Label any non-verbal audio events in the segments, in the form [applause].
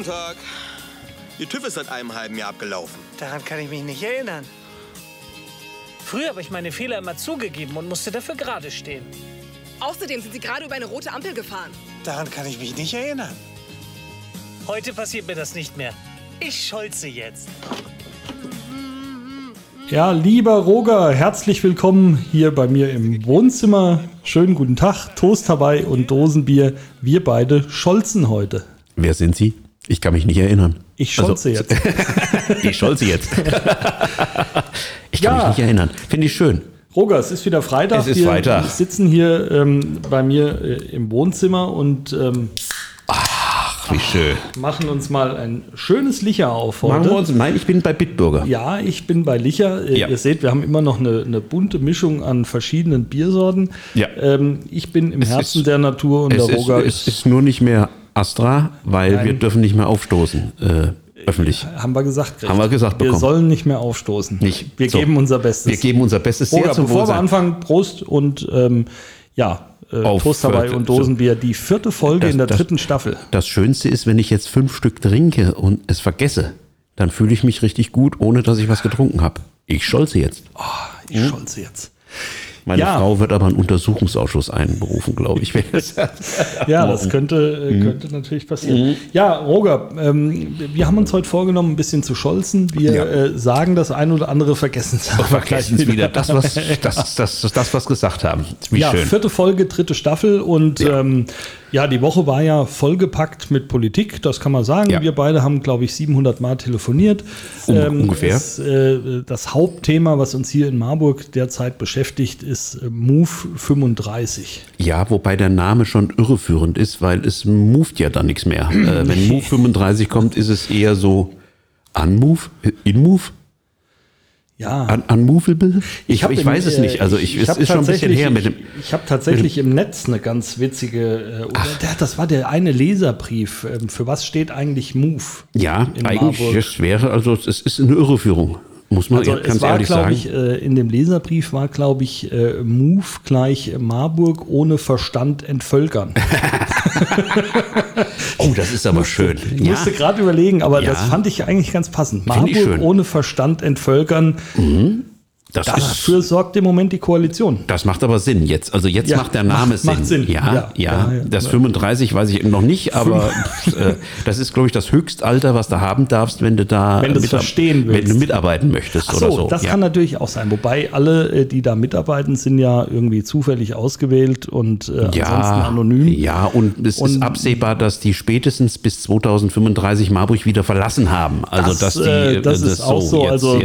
Guten Tag. Ihr TÜV ist seit einem halben Jahr abgelaufen. Daran kann ich mich nicht erinnern. Früher habe ich meine Fehler immer zugegeben und musste dafür gerade stehen. Außerdem sind Sie gerade über eine rote Ampel gefahren. Daran kann ich mich nicht erinnern. Heute passiert mir das nicht mehr. Ich scholze jetzt. Ja, lieber Roger, herzlich willkommen hier bei mir im Wohnzimmer. Schönen guten Tag, Toast dabei und Dosenbier. Wir beide scholzen heute. Wer sind Sie? Ich kann mich nicht erinnern. Ich scholze Also- jetzt. [laughs] Ich scholze jetzt. [laughs] ich kann Ja. mich nicht erinnern. Finde ich schön. Roger, es ist wieder Freitag. Es ist wir Freitag. sitzen hier ähm, bei mir äh, im Wohnzimmer und ähm, Ach, wie schön. machen uns mal ein schönes Licher auf heute. Machen wir uns. Nein, ich bin bei Bitburger. Ja, ich bin bei Licher. Äh, Ja. Ihr seht, wir haben immer noch eine, eine bunte Mischung an verschiedenen Biersorten. Ja. Ähm, ich bin im Es Herzen ist- der Natur und der ist, Roger es ist nur nicht mehr Astra, weil Nein. wir dürfen nicht mehr aufstoßen. Äh, öffentlich. Haben wir gesagt. Haben wir gesagt Wir bekommen. sollen nicht mehr aufstoßen. Nicht. Wir So. geben unser Bestes. Wir geben unser Bestes. Sehr zum bevor wir Wohlsein. anfangen, Prost und ähm, ja, äh, Auf Toast dabei und Dosenbier. Die vierte Folge Das- in der das- dritten Staffel. Das Schönste ist, wenn ich jetzt fünf Stück trinke und es vergesse, dann fühle ich mich richtig gut, ohne dass ich was getrunken habe. Ich scholze jetzt. Ich Hm? scholze jetzt. Meine Ja. Frau wird aber einen Untersuchungsausschuss einberufen, glaube ich. Ja, das könnte, äh, Mhm. könnte natürlich passieren. Ja, Roger, ähm, wir haben uns heute vorgenommen, ein bisschen zu scholzen. Wir Ja. äh, sagen das ein oder andere, vergessen es aber Vergessen gleich es wieder. Das, was, [laughs] das, das, das, das, was gesagt haben. Wie ja, schön. vierte Folge, dritte Staffel und Ja. ähm, ja, die Woche war ja vollgepackt mit Politik, das kann man sagen. Ja. Wir beide haben, glaube ich, 700 Mal telefoniert. Un- ungefähr. Es, äh, das Hauptthema, was uns hier in Marburg derzeit beschäftigt, ist äh, Move 35. Ja, wobei der Name schon irreführend ist, weil es moved ja dann nichts mehr. Äh, wenn [laughs] Move 35 kommt, ist es eher so Unmove, In-Move, Ja. Un Unmovable? Ich, hab ich im, weiß es äh, nicht. Also ich- ich, ich es ist schon ein bisschen her mit dem. Ich, ich habe tatsächlich im Netz eine ganz witzige, äh, der, das war der eine Leserbrief. Ähm, für was steht eigentlich Move? Ja, in eigentlich, Marburg? es wäre, also es ist eine Irreführung. Muss man Also ganz es war, ehrlich sagen. ich, äh, in dem Leserbrief war, glaube ich, äh, Move gleich Marburg ohne Verstand entvölkern. [laughs] oh, das ist aber schön. Ich musste gerade überlegen, aber Ja. das fand ich eigentlich ganz passend. Marburg ohne Verstand entvölkern. Das, ist, Dafür sorgt im Moment die Koalition. das macht aber Sinn jetzt. Also jetzt Ja, macht der Name macht- macht Sinn. Sinn. Ja, Ja, ja, ja. Das 35 weiß ich noch nicht, aber äh, das ist, glaube ich, das Höchstalter, was du haben darfst, wenn du da Wenn verstehen wenn willst. du mitarbeiten möchtest Ach oder so, so. das kann natürlich auch sein. Wobei alle, äh, die da mitarbeiten, sind ja irgendwie zufällig ausgewählt und äh, ansonsten ja, anonym. Ja, und es Und- ist absehbar, dass die spätestens bis 2035 Marburg wieder verlassen haben. Also, dass die, äh, das, ist auch so. Also,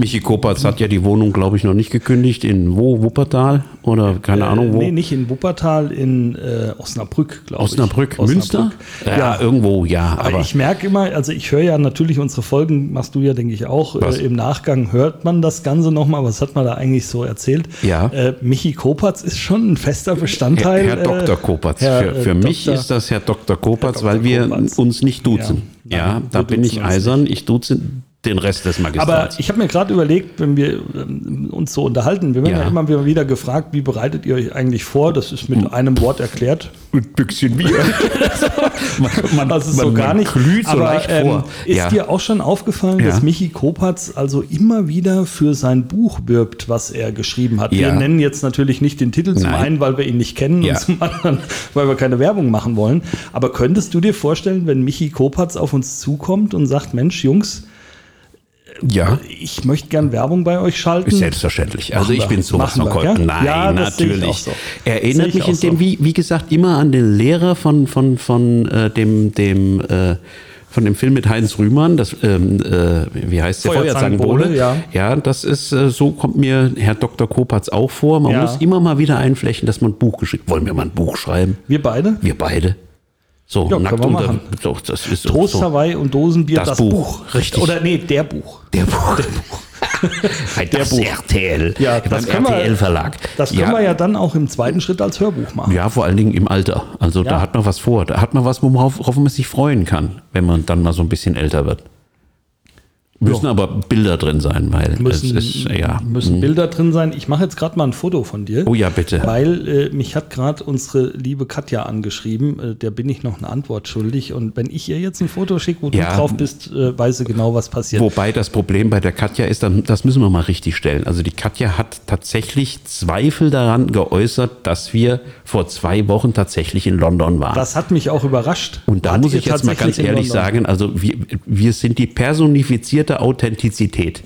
Michi Kopatz hat ja die Wohnung, glaube ich, noch nicht gekündigt. In wo? Wuppertal? Oder keine Ahnung wo? Nee, nicht in Wuppertal, in äh, Osnabrück, glaube ich. Osnabrück, Münster? Ja, Ja, irgendwo, ja. Aber, Aber, ich merke immer, also ich höre ja natürlich unsere Folgen, machst du ja, denke ich, auch. Äh, Im Nachgang hört man das Ganze nochmal. Was hat man da eigentlich so erzählt? Ja. Äh, Michi Kopatz ist schon ein fester Herr, Bestandteil. Herr äh, Dr. Kopatz. Herr, für für äh, mich Dr. ist das Herr Dr. Kopatz, Herr weil Dr. wir Kopatz. uns nicht duzen. Ja, Ja, da bin ich eisern. Ich duze den Rest des Aber Magistrats. ich habe mir gerade überlegt, wenn wir ähm, uns so unterhalten, wir werden ja. Ja. immer wieder gefragt, wie bereitet ihr euch eigentlich vor? Das ist mit einem Wort erklärt. ein Büchschen Bier. [laughs] man, man, Das ist so gar nicht. glüht so aber leicht ähm, vor. ist ja. dir auch schon aufgefallen, Ja. dass Michi Kopatz also immer wieder für sein Buch wirbt, was er geschrieben hat? Wir nennen jetzt natürlich nicht den Titel, zum Nein. einen, weil wir ihn nicht kennen und zum anderen, weil wir keine Werbung machen wollen. Aber könntest du dir vorstellen, wenn Michi Kopatz auf uns zukommt und sagt, Mensch, Jungs, ja. ich möchte gern Werbung bei euch schalten? Selbstverständlich. Also ich bin sowas von ja? Nein, Ja, natürlich. so. Er erinnert ich mich in dem, so. wie, wie gesagt, immer an den Lehrer von, von, von äh, dem, dem äh, von dem Film mit Heinz Rühmann, das, ähm, äh, wie heißt der? Feuerzangenbowle, ja. ja, das ist, äh, so kommt mir Herr Dr. Kopatz auch vor. Man Ja. muss immer mal wieder einflechten, dass man ein Buch geschrieben Wollen wir mal ein Buch schreiben? Wir beide? Wir beide. So, Ja, nackt unter. machen. So, das ist so, Toast so. Hawaii und Dosenbier, das, Das Buch. Buch, richtig. Oder nee, der Buch. Der Buch. [laughs] Bei das Buch. RTL. Ja, beim das wir- RTL-Verlag. Das können wir ja dann auch im zweiten Schritt als Hörbuch machen. Ja, vor allen Dingen im Alter. Also Ja. da hat man was vor. Da hat man was, worauf, worauf man sich freuen kann, wenn man dann mal so ein bisschen älter wird. Müssen aber Bilder drin sein, weil Müssen, es ist, ja. müssen Bilder drin sein. Ich mache jetzt gerade mal ein Foto von dir. Oh ja, bitte. Weil äh, mich hat gerade unsere liebe Katja angeschrieben, äh, der bin ich noch eine Antwort schuldig. Und wenn ich ihr jetzt ein Foto schicke, wo Ja. du drauf bist, äh, weiß sie genau, was passiert. Wobei das Problem bei der Katja ist, das müssen wir mal richtig stellen. Also die Katja hat tatsächlich Zweifel daran geäußert, dass wir vor zwei Wochen tatsächlich in London waren. Das hat mich auch überrascht. Und da muss ich jetzt mal ganz ehrlich sagen, also wir, wir sind die personifizierte Authentizität.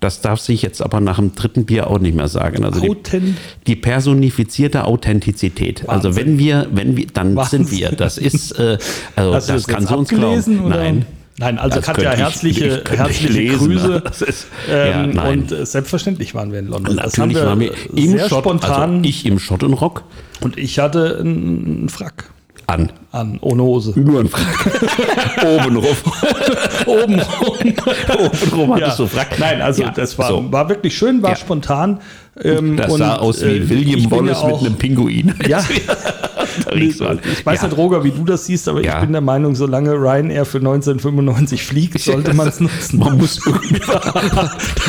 Das darf sich jetzt aber nach dem dritten Bier auch nicht mehr sagen. Also die, die personifizierte Authentizität. Also Wahnsinn. wenn wir, wenn wir, dann Wahnsinn. sind wir. Das ist, äh, also Hast das das kann jetzt sie uns glauben. oder? Nein. Nein, also Das Katja, ich- herzliche, ich herzliche lesen, Grüße. [laughs] Ist, Ähm, ja, und äh, selbstverständlich waren wir in London. das Natürlich waren wir im sehr Schott, spontan. also ich im Schottenrock und ich hatte einen Frack an. an, ohne Hose. Nur ein Frack. Obenrum. [laughs] Oben Obenrum hattest du Frack. Nein, also Ja, das war, so. war wirklich schön, war Ja. spontan. Ähm, Das sah aus wie äh, William Wallace ja mit einem Pinguin. [laughs] [laughs] Ja, ich weiß nicht, Roger, wie du das siehst, aber ich bin der Meinung, solange Ryanair für 1995 fliegt, [laughs] sollte man es nutzen. Man muss.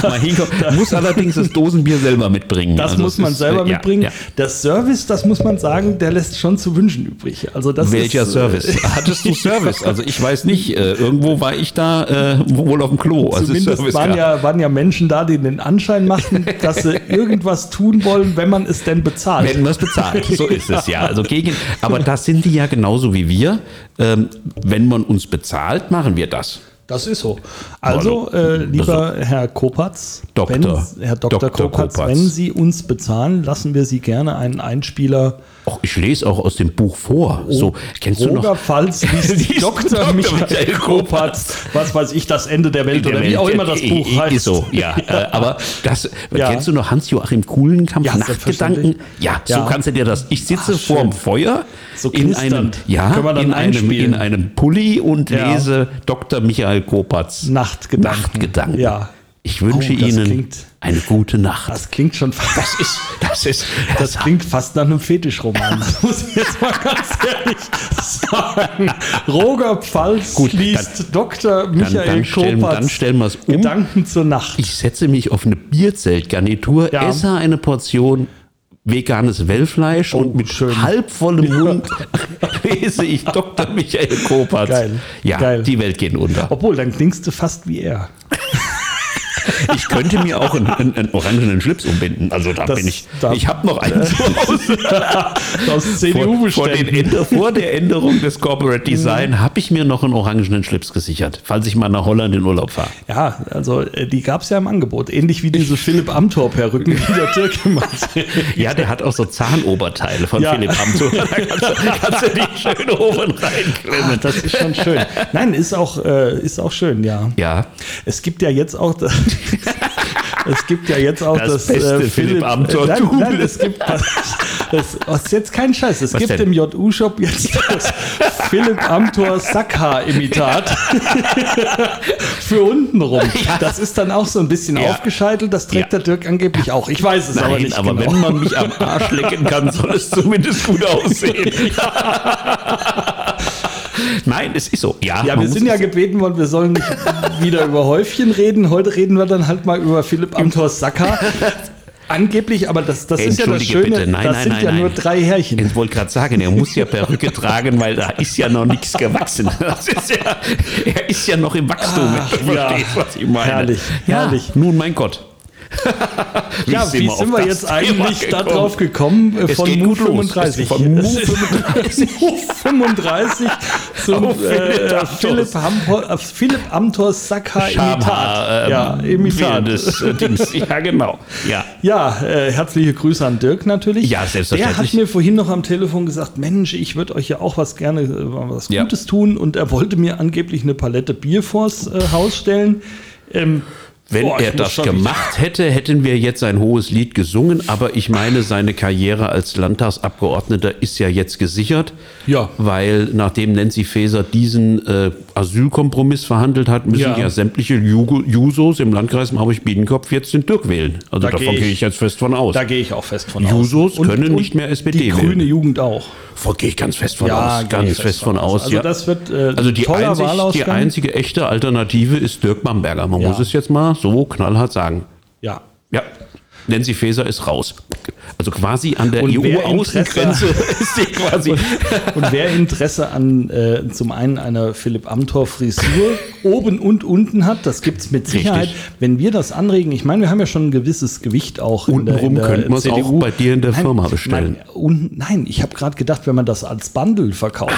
Man muss allerdings das Dosenbier selber mitbringen. Das Also muss man ist, selber äh, ja, mitbringen. Der Service, das muss man sagen, der lässt schon zu wünschen übrig. Also das Welcher ist, äh, Service? Hattest du Service? Also ich weiß nicht. Äh, irgendwo war ich da äh, wohl auf dem Klo. Zumindest waren ja, waren ja Menschen da, die den Anschein machten, dass sie irgendwas tun wollen, wenn man es denn bezahlt. Wenn man es bezahlt, so ist es ja. Also gegen, aber das sind die ja genauso wie wir. Ähm, wenn man uns bezahlt, machen wir das. Das ist so. Also, äh, lieber Herr Kopatz, Doktor. Wenn, Herr Dr. Dr. Kopatz, Kopatz. wenn Sie uns bezahlen, lassen wir Sie gerne einen Einspieler. Och, ich lese auch aus dem Buch vor. So, kennst du noch? [laughs] Liest Dr. Dr. Michael Kopatz, was weiß ich, das Ende der Welt Der oder wie Welt, auch immer das Buch heißt. Ist so, ja. [laughs] Äh, aber das, Ja. kennst du noch Hans-Joachim Kuhlenkampf, Ja, Nachtgedanken? Ja, so Ja. kannst du dir das. Ich sitze Ach, vorm schön. Feuer So in einem, ja, in einem, in einem Pulli und Ja. lese Dr. Michael Kopatz Nachtgedanken. Nachtgedanken. Ja. Ich wünsche Oh, Ihnen klingt- eine gute Nacht. Das klingt schon fast. Das ist, das ist, [laughs] Das klingt fast nach einem Fetischroman. Das [laughs] muss ich jetzt mal ganz ehrlich sagen. Roger Pfalz Gut, liest Dr. Michael dann stellen- Kopatz dann stellen wir's um. Gedanken zur Nacht. Ich setze mich auf eine Bierzeltgarnitur, Ja. esse eine Portion veganes Wellfleisch und mit Oh, schön. halbvollem Mund [laughs] lese ich Dr. Michael Kopatz. Geil. Ja, Geil. die Welt geht unter. Obwohl, dann klingst du fast wie er. Ich könnte mir auch einen, einen, einen orangenen Schlips umbinden. Also da Das- bin ich. da- ich habe noch einen zu Hause. Aus Vor, CDU vor, den beständen. Änder, vor der Änderung des Corporate Design habe ich mir noch einen orangenen Schlips gesichert, falls ich mal nach Holland in Urlaub fahre. Ja, also äh, die gab es ja im Angebot. Ähnlich wie diese Philipp Amthor-Perücken, die der Türke [laughs] macht. Ja, der hat auch so Zahnoberteile von Ja. Philipp Amthor. [laughs] Da kannst, du- kannst du die schön oben reinklemmen. Ah, Das ist schon schön. Nein, ist auch, äh, ist auch schön, ja. Ja, Es gibt ja jetzt auch [laughs] es gibt ja jetzt auch Das das, beste Philipp Amthor Nein, nein, es gibt das, das ist jetzt kein Scheiß. Es Was gibt denn? im JU Shop jetzt das Philipp Amthor Sackhaar Imitat [laughs] für unten rum. Das ist dann auch so ein bisschen Ja. aufgescheitelt. Das trägt Ja. der Dirk angeblich auch. Ich weiß es aber Nein, nicht aber genau. wenn man mich am Arsch lecken kann, soll es zumindest gut aussehen. [laughs] Nein, es ist so. Ja, Ja, wir sind ja gebeten worden, wir sollen nicht [laughs] wieder über Häufchen reden. Heute reden wir dann halt mal über Philipp Amthor Sacker. [laughs] Angeblich, aber das, das ist ja das Schöne, bitte. Nein, das nein, sind nein, ja nein. nur drei Härchen. Ich wollte gerade sagen, er muss ja Perücke tragen, weil da ist ja noch nichts gewachsen. [laughs] Ist ja, er ist ja noch im Wachstum. Ach, wenn du ja. verstehst, was ich meine. Herrlich, ja, herrlich. Nun, mein Gott. Ja, wie auf sind wir jetzt eigentlich gekommen? darauf gekommen? äh, Es Von los. 35. Es- von ist- 35. Move 35 zum Philipp äh, Amthors. Philipp, Amthor, äh, Philipp Amthors Sacker Imitat. Ähm, ja, Imitat. Des, äh, Dings. [laughs] Ja, genau. Ja. Ja, äh, herzliche Grüße an Dirk natürlich. Ja, selbstverständlich. Der hat mir vorhin noch am Telefon gesagt, Mensch, ich würde euch ja auch was gerne, äh, was Ja. Gutes tun. Und er wollte mir angeblich eine Palette Bier vors äh, Haus stellen. Ähm, Wenn Boah, er das gemacht hätte, hätten wir jetzt ein hohes Lied gesungen. Aber ich meine, seine Karriere als Landtagsabgeordneter ist ja jetzt gesichert. Ja. Weil nachdem Nancy Faeser diesen äh, Asylkompromiss verhandelt hat, müssen Ja. ja, sämtliche Jugo- Jusos im Landkreis Marburg-Biedenkopf jetzt den Dirk wählen. Also Da davon gehe ich- jetzt fest von aus. Da gehe ich auch fest von Jusos aus. können nicht mehr SPD Die wählen. grüne Jugend auch. Davon gehe ich ganz fest von Ja, aus. Ganz ich fest von aus. Also ja. das wird äh, Also die, einzig, die einzige echte Alternative ist Dirk Bamberger. Man muss es jetzt mal so knallhart sagen. ja. Ja, Nancy Faeser ist raus. Also quasi an der Und EU-Außengrenze [laughs] ist sie quasi. Und wer Interesse an äh, zum einen einer Philipp Amthor Frisur oben und unten hat, das gibt's mit Sicherheit. Richtig. Wenn wir das anregen, ich meine, wir haben ja schon ein gewisses Gewicht auch in der, in Untenrum der könnten wir es auch bei dir in der nein, Firma bestellen. Nein, und, nein ich habe gerade gedacht, wenn man das als Bundle verkauft.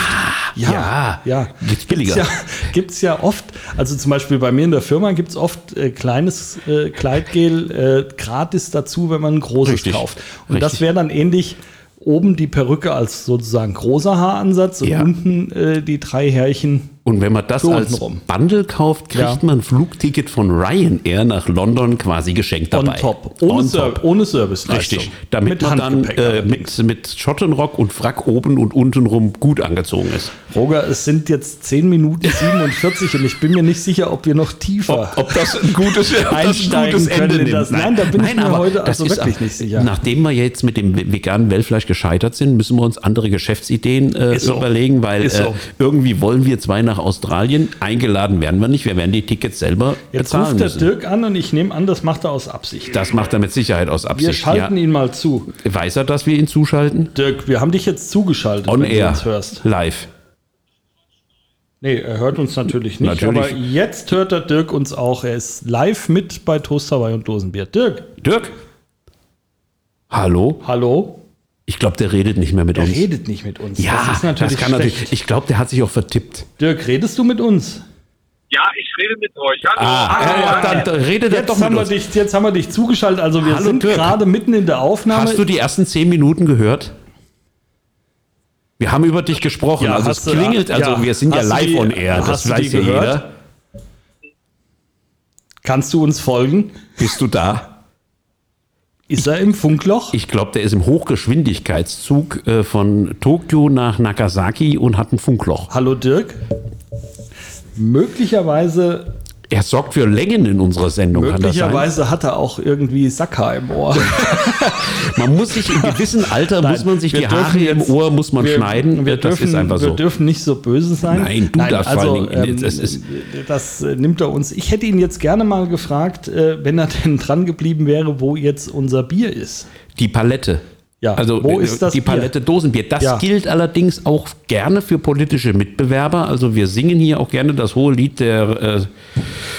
ja. ja. Geht's billiger. Gibt's ja, gibt's ja oft, also zum Beispiel bei mir in der Firma gibt's oft äh, kleines äh, Kleidgel äh, gratis dazu, wenn man ein großes Richtig. kauft. Und Richtig. das wäre dann ähnlich oben die Perücke als sozusagen großer Haaransatz und Ja. unten äh, die drei Härchen. Und wenn man das als. Bundle kauft, kriegt Ja. man ein Flugticket von Ryanair nach London quasi geschenkt On dabei. top. Ohne, On Ser top. ohne Serviceleistung. Richtig, damit Mit man dann äh, mit, mit Schottenrock und Frack oben und untenrum gut angezogen ist. Roger, es sind jetzt 10 Minuten 47 und ich bin mir nicht sicher, ob wir noch tiefer Ob das ein gutes, ob das ein Einsteigen gutes können Ende in nimmt. das. Nein, da bin ich mir aber heute also wirklich auch- nicht sicher. Nachdem wir jetzt mit dem veganen Wellfleisch gescheitert sind, müssen wir uns andere Geschäftsideen äh, so. überlegen, weil äh, so. irgendwie wollen wir zwei nach Australien. Eingeladen werden wir nicht. Wir werden die Tickets selber Jetzt bezahlen ruft der müssen. Dirk an und ich nehme an, das macht er aus Absicht. Das macht er mit Sicherheit aus Wir Absicht. schalten ja. ihn mal zu. Weiß er, dass wir ihn zuschalten? Dirk, wir haben dich jetzt zugeschaltet, On wenn du air. uns hörst. Live. Nee, er hört uns natürlich nicht, Natürlich. aber jetzt hört der Dirk uns auch. Er ist live mit bei Toast Hawaii und Dosenbier. Dirk, Dirk? Hallo? hallo? Ich glaube, der redet nicht mehr mit Er uns. redet nicht mit uns. ja, das ist natürlich kann schlecht. natürlich. Ich glaube, der hat sich auch vertippt. Dirk, redest du mit uns? Ja, ich rede mit euch. Hallo. Ah, ja, dann, dann redet er Jetzt doch haben, mit wir uns. dich, jetzt haben wir dich zugeschaltet. Also wir Hallo, sind Dirk. gerade mitten in der Aufnahme. Hast du die ersten zehn Minuten gehört? Wir haben über dich gesprochen. Ja, also es du- klingelt, also ja. wir sind ja du live die- on air. hast Das du die weiß ja gehört? jeder. Kannst du uns folgen? Bist du da? Ist er im Funkloch? Ich glaube, der ist im Hochgeschwindigkeitszug äh, von Tokio nach Nagasaki und hat ein Funkloch. Hallo Dirk. Möglicherweise, Er sorgt für Längen in unserer Sendung. Möglicherweise hat er auch irgendwie Sacker im Ohr. [laughs] Man muss sich im gewissen Alter muss man sich wir die Haare dürfen im jetzt- Ohr muss man wir, schneiden. Wir das dürfen, ist einfach wir so. dürfen nicht so böse sein. Nein, du darfst vor allen Dingen- ähm, das ist- das äh, nimmt er uns. Ich hätte ihn jetzt gerne mal gefragt, äh, wenn er [laughs] denn dran geblieben wäre, wo jetzt unser Bier ist. Die Palette. Ja, also wo äh, ist das die Bier? Palette Dosenbier. Das Ja. gilt allerdings auch gerne für politische Mitbewerber. Also wir singen hier auch gerne das hohe Lied der äh,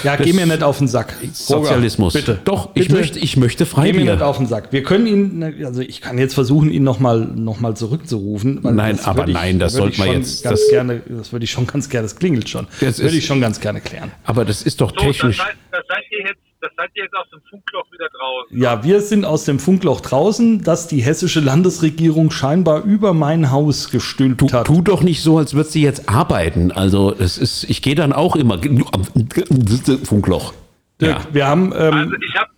Ja, geh mir nicht auf den Sack. Sozialismus. Bitte. Doch, ich Bitte. möchte, ich möchte Geh mir nicht Freibier. auf den Sack. Wir können ihn, also ich kann jetzt versuchen, ihn nochmal noch mal zurückzurufen. weil Nein, das aber ich- nein, das ich wir schon jetzt- Ganz das- gerne, das würde ich schon ganz gerne, das klingelt schon. Das Das würde ist- ich schon ganz gerne klären. Aber das ist doch So, das technisch. heißt, das seid ihr jetzt, das seid ihr jetzt aus dem Funkloch wieder draußen. Ja, wir sind aus dem Funkloch draußen, das die hessische Landesregierung scheinbar über mein Haus gestülpt Tu, hat. tu doch nicht so, als würdest du jetzt arbeiten. Also es ist, ich gehe dann auch immer Funkloch. Dirk, Ja. wir haben, ähm, Also ich habe,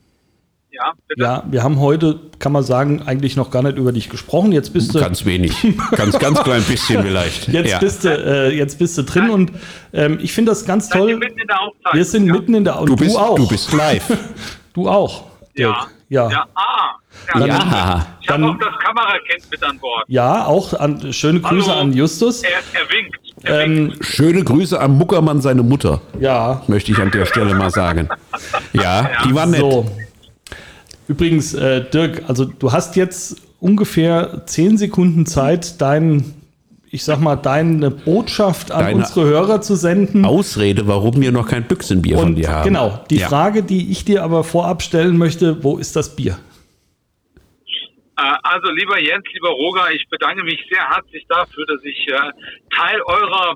ja, bitte. ja, wir haben heute, kann man sagen, eigentlich noch gar nicht über dich gesprochen. Jetzt bist du, Ganz wenig. Ganz, ganz klein bisschen vielleicht. [laughs] jetzt ja. bist du, äh, jetzt bist du drin und ähm, ich finde das ganz toll. mitten in der Aufzeichnung? Wir sind ja? mitten in der, und du, bist, auch. du bist live. [laughs] Du auch. Ja. Dirk. Ja. Ja, ah. Ja, Ja. Ich habe Dann- auch das Kamerakind mit an Bord. Ja, auch an, schöne Grüße Hallo. an Justus. Er, er winkt. Er winkt. Ähm, Schöne Grüße an Muckermann, seine Mutter, ja, möchte ich an der Stelle mal sagen. Ja, die war nett. so. Übrigens, äh, Dirk, also du hast jetzt ungefähr zehn Sekunden Zeit, dein, ich sag mal, deine Botschaft an Deine- unsere Hörer zu senden. Ausrede, warum wir noch kein Büchsenbier von Und dir haben. genau, die ja. Frage, die ich dir aber vorab stellen möchte, wo ist das Bier? Äh, Also, lieber Jens, lieber Roger, ich bedanke mich sehr herzlich dafür, dass ich äh, Teil eurer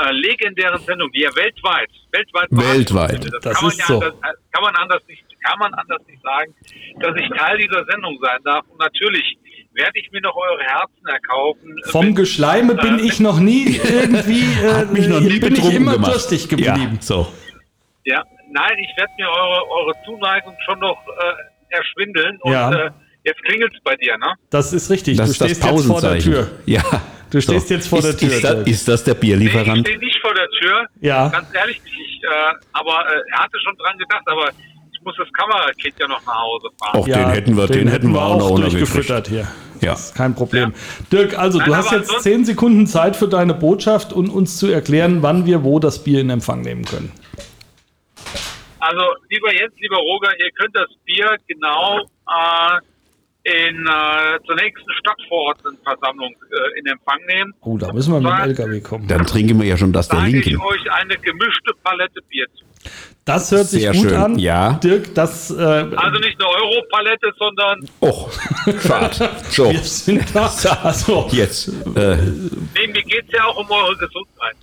äh, legendären Sendung, die ja weltweit, weltweit, Weltweit. Das kann man ist ja so. Anders, äh, kann man anders nicht, kann man anders nicht sagen, dass ich Teil dieser Sendung sein darf. Und natürlich werde ich mir noch eure Herzen erkaufen. Vom Geschleime bin ich noch nie irgendwie, [laughs] äh, Hat mich noch nie bin ich immer gemacht. durstig geblieben. Ja, so. Ja, nein, ich werde mir eure, eure Zuneigung schon noch äh, erschwindeln. Und Ja. äh, jetzt klingelt es bei dir, ne? Das ist richtig. Das du ist das stehst jetzt vor der. Tür. Ja. Du stehst jetzt vor der ist, Tür, Ist das, ist das der Nee, ich Bierlieferant? stehe nicht vor der Tür. Ja. Ganz ehrlich. Ich, äh, aber äh, er hatte schon dran gedacht, aber ich muss das Kamerakind ja noch nach Hause fahren. Och, den hätten wir, den, hätten wir auch noch untergefüttert. durchgefüttert hier. Ja. Das ist kein Problem. Dirk, also du Nein, hast aber jetzt zehn Sekunden Zeit für deine Botschaft und uns zu erklären, wann wir wo das Bier in Empfang nehmen können. Also, lieber Jens, lieber Roger, ihr könnt das Bier genau äh, in, äh, zur nächsten Stadtverordnetenversammlung äh, in Empfang nehmen. Oh, da müssen wir mit dem? LKW kommen. Dann trinken wir ja schon das der Sage ich Linken. euch eine gemischte Palette Bier zu. Das hört sich Sehr gut schön, an. ja. Dirk, das äh, Also nicht eine Europalette, sondern Och, schade. So, wir sind da. [laughs] Also, jetzt. Äh, nee, mir geht es ja auch um eure Gesundheit.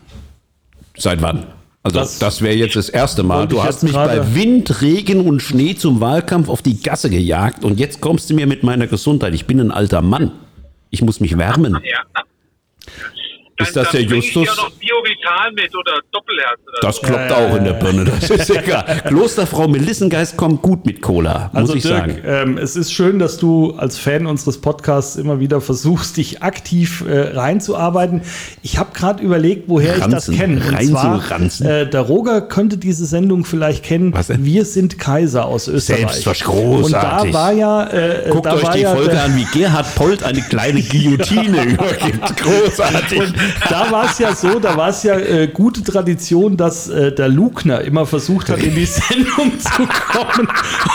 seit wann? Also Das das, wäre jetzt das erste Mal. Du hast mich bei Wind, Regen und Schnee zum Wahlkampf auf die Gasse gejagt und jetzt kommst du mir mit meiner Gesundheit. Ich bin ein alter Mann. Ich muss mich wärmen. Ja. Ist das der bring Ich Justus? ja noch Biovital mit oder Doppelherz oder Das so. kloppt auch in der Birne, das ist [laughs] egal. Klosterfrau Melissengeist kommt gut mit Cola, muss Also ich Dirk, sagen. ähm, es ist schön, dass du als Fan unseres Podcasts immer wieder versuchst, dich aktiv äh, reinzuarbeiten. Ich habe gerade überlegt, woher ich Ranzen, das kenne. Und rein zwar, zu ranzen. äh, der Roger könnte diese Sendung vielleicht kennen. Was denn? Wir sind Kaiser aus Österreich. Selbstverständlich, Und da großartig. war ja, äh, Guckt da euch war die ja Folge der, an, wie Gerhard Polt eine kleine [laughs] Guillotine übergibt. [laughs] Großartig. Und da war es ja so, da war es ja äh, gute Tradition, dass äh, der Lugner immer versucht hat, in die [laughs] Sendung zu kommen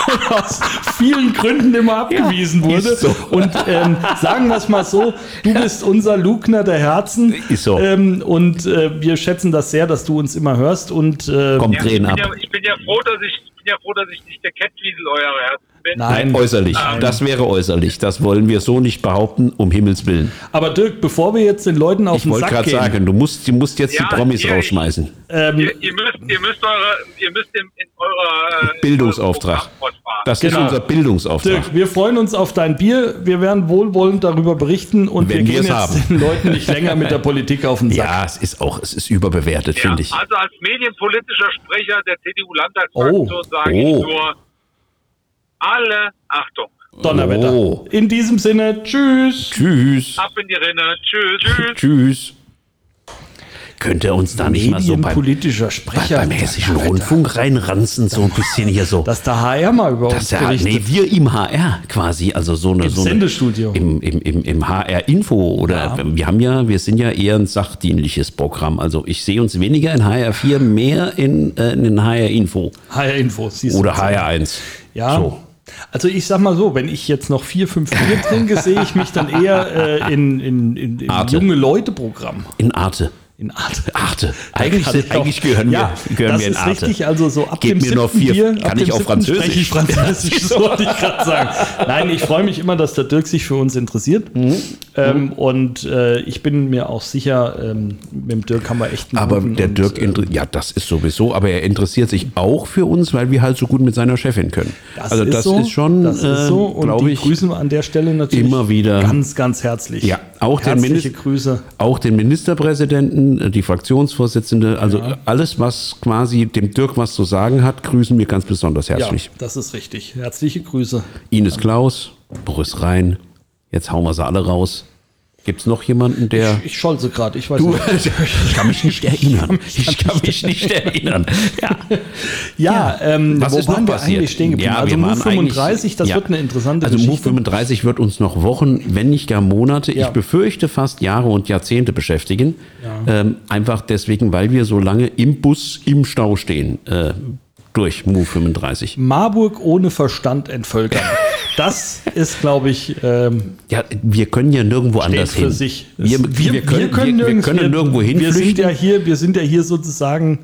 und aus vielen Gründen immer abgewiesen wurde. ist so. Und ähm, sagen wir es mal so, du bist unser Lugner der Herzen. Ist so. Ähm, und äh, wir schätzen das sehr, dass du uns immer hörst. Und äh, Komm, Ja, ich, drehen bin ab. ja, ich bin ja froh, dass ich, ich bin ja froh, dass ich nicht der Kettwiesel eurer Herzen. Nein, Äußerlich. Das wäre äußerlich. Das wollen wir so nicht behaupten, um Himmels Willen. aber Dirk, bevor wir jetzt den Leuten auf Ich den wollte Sack gerade gehen, sagen, du musst, du musst jetzt Ja, die Promis ihr- rausschmeißen. ähm, Ihr, ihr müsst, ihr müsst eure, ihr müsst in, in eurer äh, Bildungsauftrag. Das Genau. ist unser Bildungsauftrag. Dirk, wir freuen uns auf dein Bier. Wir werden wohlwollend darüber berichten und Wenn wir gehen es jetzt haben. den Leuten nicht länger mit der Politik auf den [laughs] Sack. Ja, es ist auch, es ist überbewertet, Ja, finde ich. also als medienpolitischer Sprecher der CDU-Landtagsfraktion Oh. sage Oh. ich nur alle Achtung. Donnerwetter. Oh. In diesem Sinne, tschüss. Tschüss. Ab in die Rinne. Tschüss. Tschüss. Tschüss. Könnte er uns da nicht mal so beim, Medienpolitischer bei, Sprecher. beim hessischen Rundfunk reinranzen, so ein bisschen hier so. Dass der HR mal über uns Das ja, berichtet. nee, wir im HR quasi, also so eine, Im so eine Sendestudio. Im, im, im, im HR Info oder wir haben ja, wir sind ja eher ein sachdienliches Programm. Also ich sehe uns weniger in HR 4, mehr in, äh, in den HR Info HR Info. siehst du. oder HR 1. Ja. So. Also ich sag mal so, wenn ich jetzt noch vier, fünf Bier trinke, sehe ich mich dann eher äh, in, in, in, Arte. junge Leute Programm. In Arte. In Arte. Arte. Eigentlich, sind, eigentlich gehören ja, wir, gehören das wir in ist Arte. richtig. Also so ab Gib dem mir noch vier. Bier, Kann ich siebten Französisch? Französisch, [laughs] so wollte ich gerade sagen. Nein, ich freue mich immer, dass der Dirk sich für uns interessiert. Mhm. Ähm, und äh, ich bin mir auch sicher, ähm, mit dem Dirk haben wir echt einen Aber der und, Dirk, äh, ja, das ist sowieso, aber er interessiert sich auch für uns, weil wir halt so gut mit seiner Chefin können. Das also ist das so, ist schon, das ist so. äh, Und die ich, grüßen wir an der Stelle natürlich immer wieder. ganz, ganz herzlich. Ja, auch den Herzliche Minister- Grüße. auch den Ministerpräsidenten, die Fraktionsvorsitzende, also alles, was quasi dem Dirk was zu sagen hat, grüßen wir ganz besonders Ja, herzlich. das ist richtig. Herzliche Grüße. Ines Klaus, Boris Rhein, jetzt hauen wir sie alle raus. Gibt es noch jemanden, der... Ich scholze gerade, ich weiß Du, nicht. [laughs] ich kann mich nicht erinnern. [laughs] Ich kann mich nicht [laughs] erinnern. Ja. Ja, ähm, Was wo ist noch waren wir passiert? eigentlich stehen geblieben? Ja, also wir Move waren 35, eigentlich- das ja. wird eine interessante Also Move Geschichte. 35 wird uns noch Wochen, wenn nicht gar Monate, Ja. ich befürchte fast Jahre und Jahrzehnte beschäftigen. Ähm, einfach deswegen, weil wir so lange im Bus im Stau stehen. Äh, durch Move 35. Marburg ohne Verstand entvölkern. Das ist, glaube ich, ähm, Ja, wir können ja nirgendwo anders für hin. sich. Wir, Es- wir, können, wir, wir können nirgendwo hin wir sind ja hier, Wir sind ja hier sozusagen.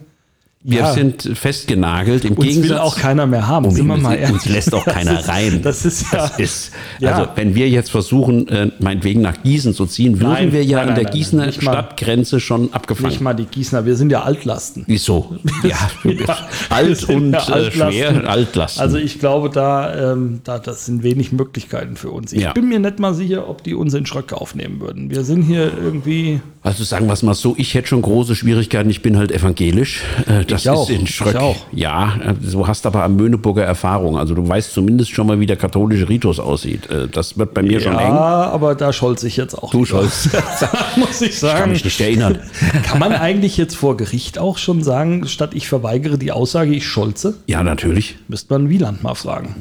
Wir ja, sind festgenagelt. Im uns Gegensatz will auch keiner mehr haben. Um Himmels mal uns lässt auch Das keiner ist- rein. Das ist ja. Das ist, Ja. also wenn wir jetzt versuchen, äh, meinetwegen nach Gießen zu ziehen, würden Nein, wir ja nein, an der nein, Gießener. Stadtgrenze schon abgefangen. nicht mal die Gießener, wir sind ja Altlasten. Wieso? Ja, [laughs] Ja, alt und ja äh, Altlasten. schwer Altlasten. Also ich glaube, da, ähm, da das sind wenig Möglichkeiten für uns. Ich bin mir nicht mal sicher, ob die uns in Schröcke aufnehmen würden. Wir sind hier irgendwie Also sagen wir es mal so, ich hätte schon große Schwierigkeiten, ich bin halt evangelisch. Äh, Das Ich auch, ist in ich Schröck. auch. Ja, äh, du hast aber am Möhneburger Erfahrung. Also du weißt zumindest schon mal, wie der katholische Ritus aussieht. Äh, Das wird bei mir schon eng. Ja, aber da scholz ich jetzt auch. Du scholz. [laughs] muss ich Ich kann sagen. mich nicht erinnern. [laughs] Kann man eigentlich jetzt vor Gericht auch schon sagen, statt ich verweigere die Aussage, ich scholze? Ja, natürlich. Müsste man Wieland mal fragen.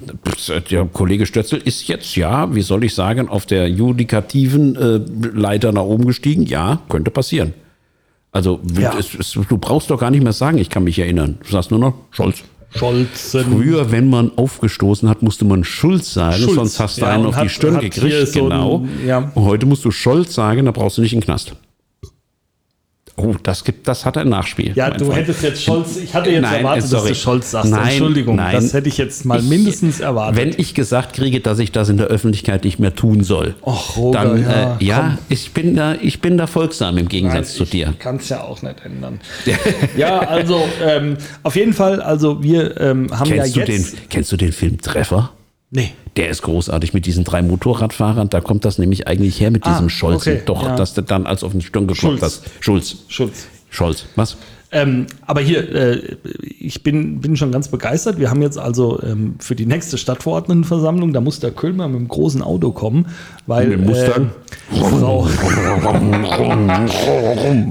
Der Kollege Stötzel ist jetzt, ja, wie soll ich sagen, auf der judikativen äh, Leiter nach oben gestiegen. Ja, könnte passieren. Also Ja. es, es, du brauchst doch gar nicht mehr sagen, ich kann mich erinnern. Du sagst nur noch Scholz. Scholzen. Früher, wenn man aufgestoßen hat, musste man Schulz sagen, Schulz. sonst hast du Ja, einen auf hat- die Stirn gekriegt. so genau. ein- ja. Und heute musst du Scholz sagen, da brauchst du nicht in den Knast. Oh, das gibt, das hat ein Nachspiel. Ja, du Freund. hättest jetzt Scholz, ich hatte jetzt Nein, erwartet, dass sorry. du Scholz sagst. Nein, Entschuldigung, nein. das hätte ich jetzt mal Ich- mindestens erwartet. Wenn ich gesagt kriege, dass ich das in der Öffentlichkeit nicht mehr tun soll, Och, Roger, dann ja, äh, ja, ich bin da, ich bin da folgsam im Gegensatz zu dir. Kann es ja auch nicht ändern. [laughs] ja, also ähm, auf jeden Fall, also wir ähm, haben Kennst, ja du jetzt. den, kennst du den Film Treffer? Nee. Der ist großartig mit diesen drei Motorradfahrern. Da kommt das nämlich eigentlich her mit Ah, diesem Scholz. okay, Doch, ja. dass du dann als auf den Stirn geklopft hast. Schulz. Schulz. Scholz. Was? Ähm, aber hier, äh, ich bin, bin schon ganz begeistert. Wir haben jetzt also ähm, für die nächste Stadtverordnetenversammlung, da muss der Kölner mit dem großen Auto kommen, weil Mit äh, Frau,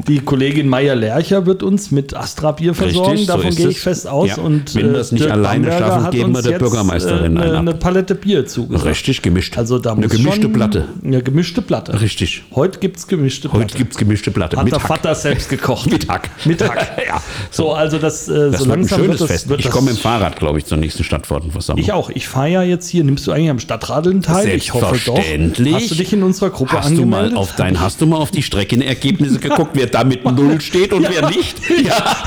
die Kollegin Meier-Lercher wird uns mit Astra-Bier versorgen. Richtig, so Davon ist gehe es. ich fest aus. Ja. Und, Wenn wir äh, es nicht Dirk alleine Bamberger schaffen, geben wir der Bürgermeisterin äh, eine, eine Palette Bier zugesagt. Richtig gemischt. Also da Eine gemischte schon, Platte. Eine gemischte Platte. Richtig. Heute gibt es gemischte Platte. Heute gibt's gemischte Platte. Hat mit der Hack. Vater selbst gekocht. [laughs] Mittag. Mittag. [laughs] ja. So, also das, äh, Das so wird ein schönes wird das, Fest. wird Ich komme im Fahrrad, glaube ich, zur nächsten Stadtverordnetenversammlung. Ich auch. Ich fahre ja jetzt hier. Nimmst du eigentlich am Stadtradeln teil? Ich hoffe doch. Selbstverständlich. Hast du dich in unserer Gruppe hast du mal angemeldet? auf dein, hast du mal auf die Streckenergebnisse geguckt, wer da mit Null [laughs] steht und wer nicht? Ja. [laughs]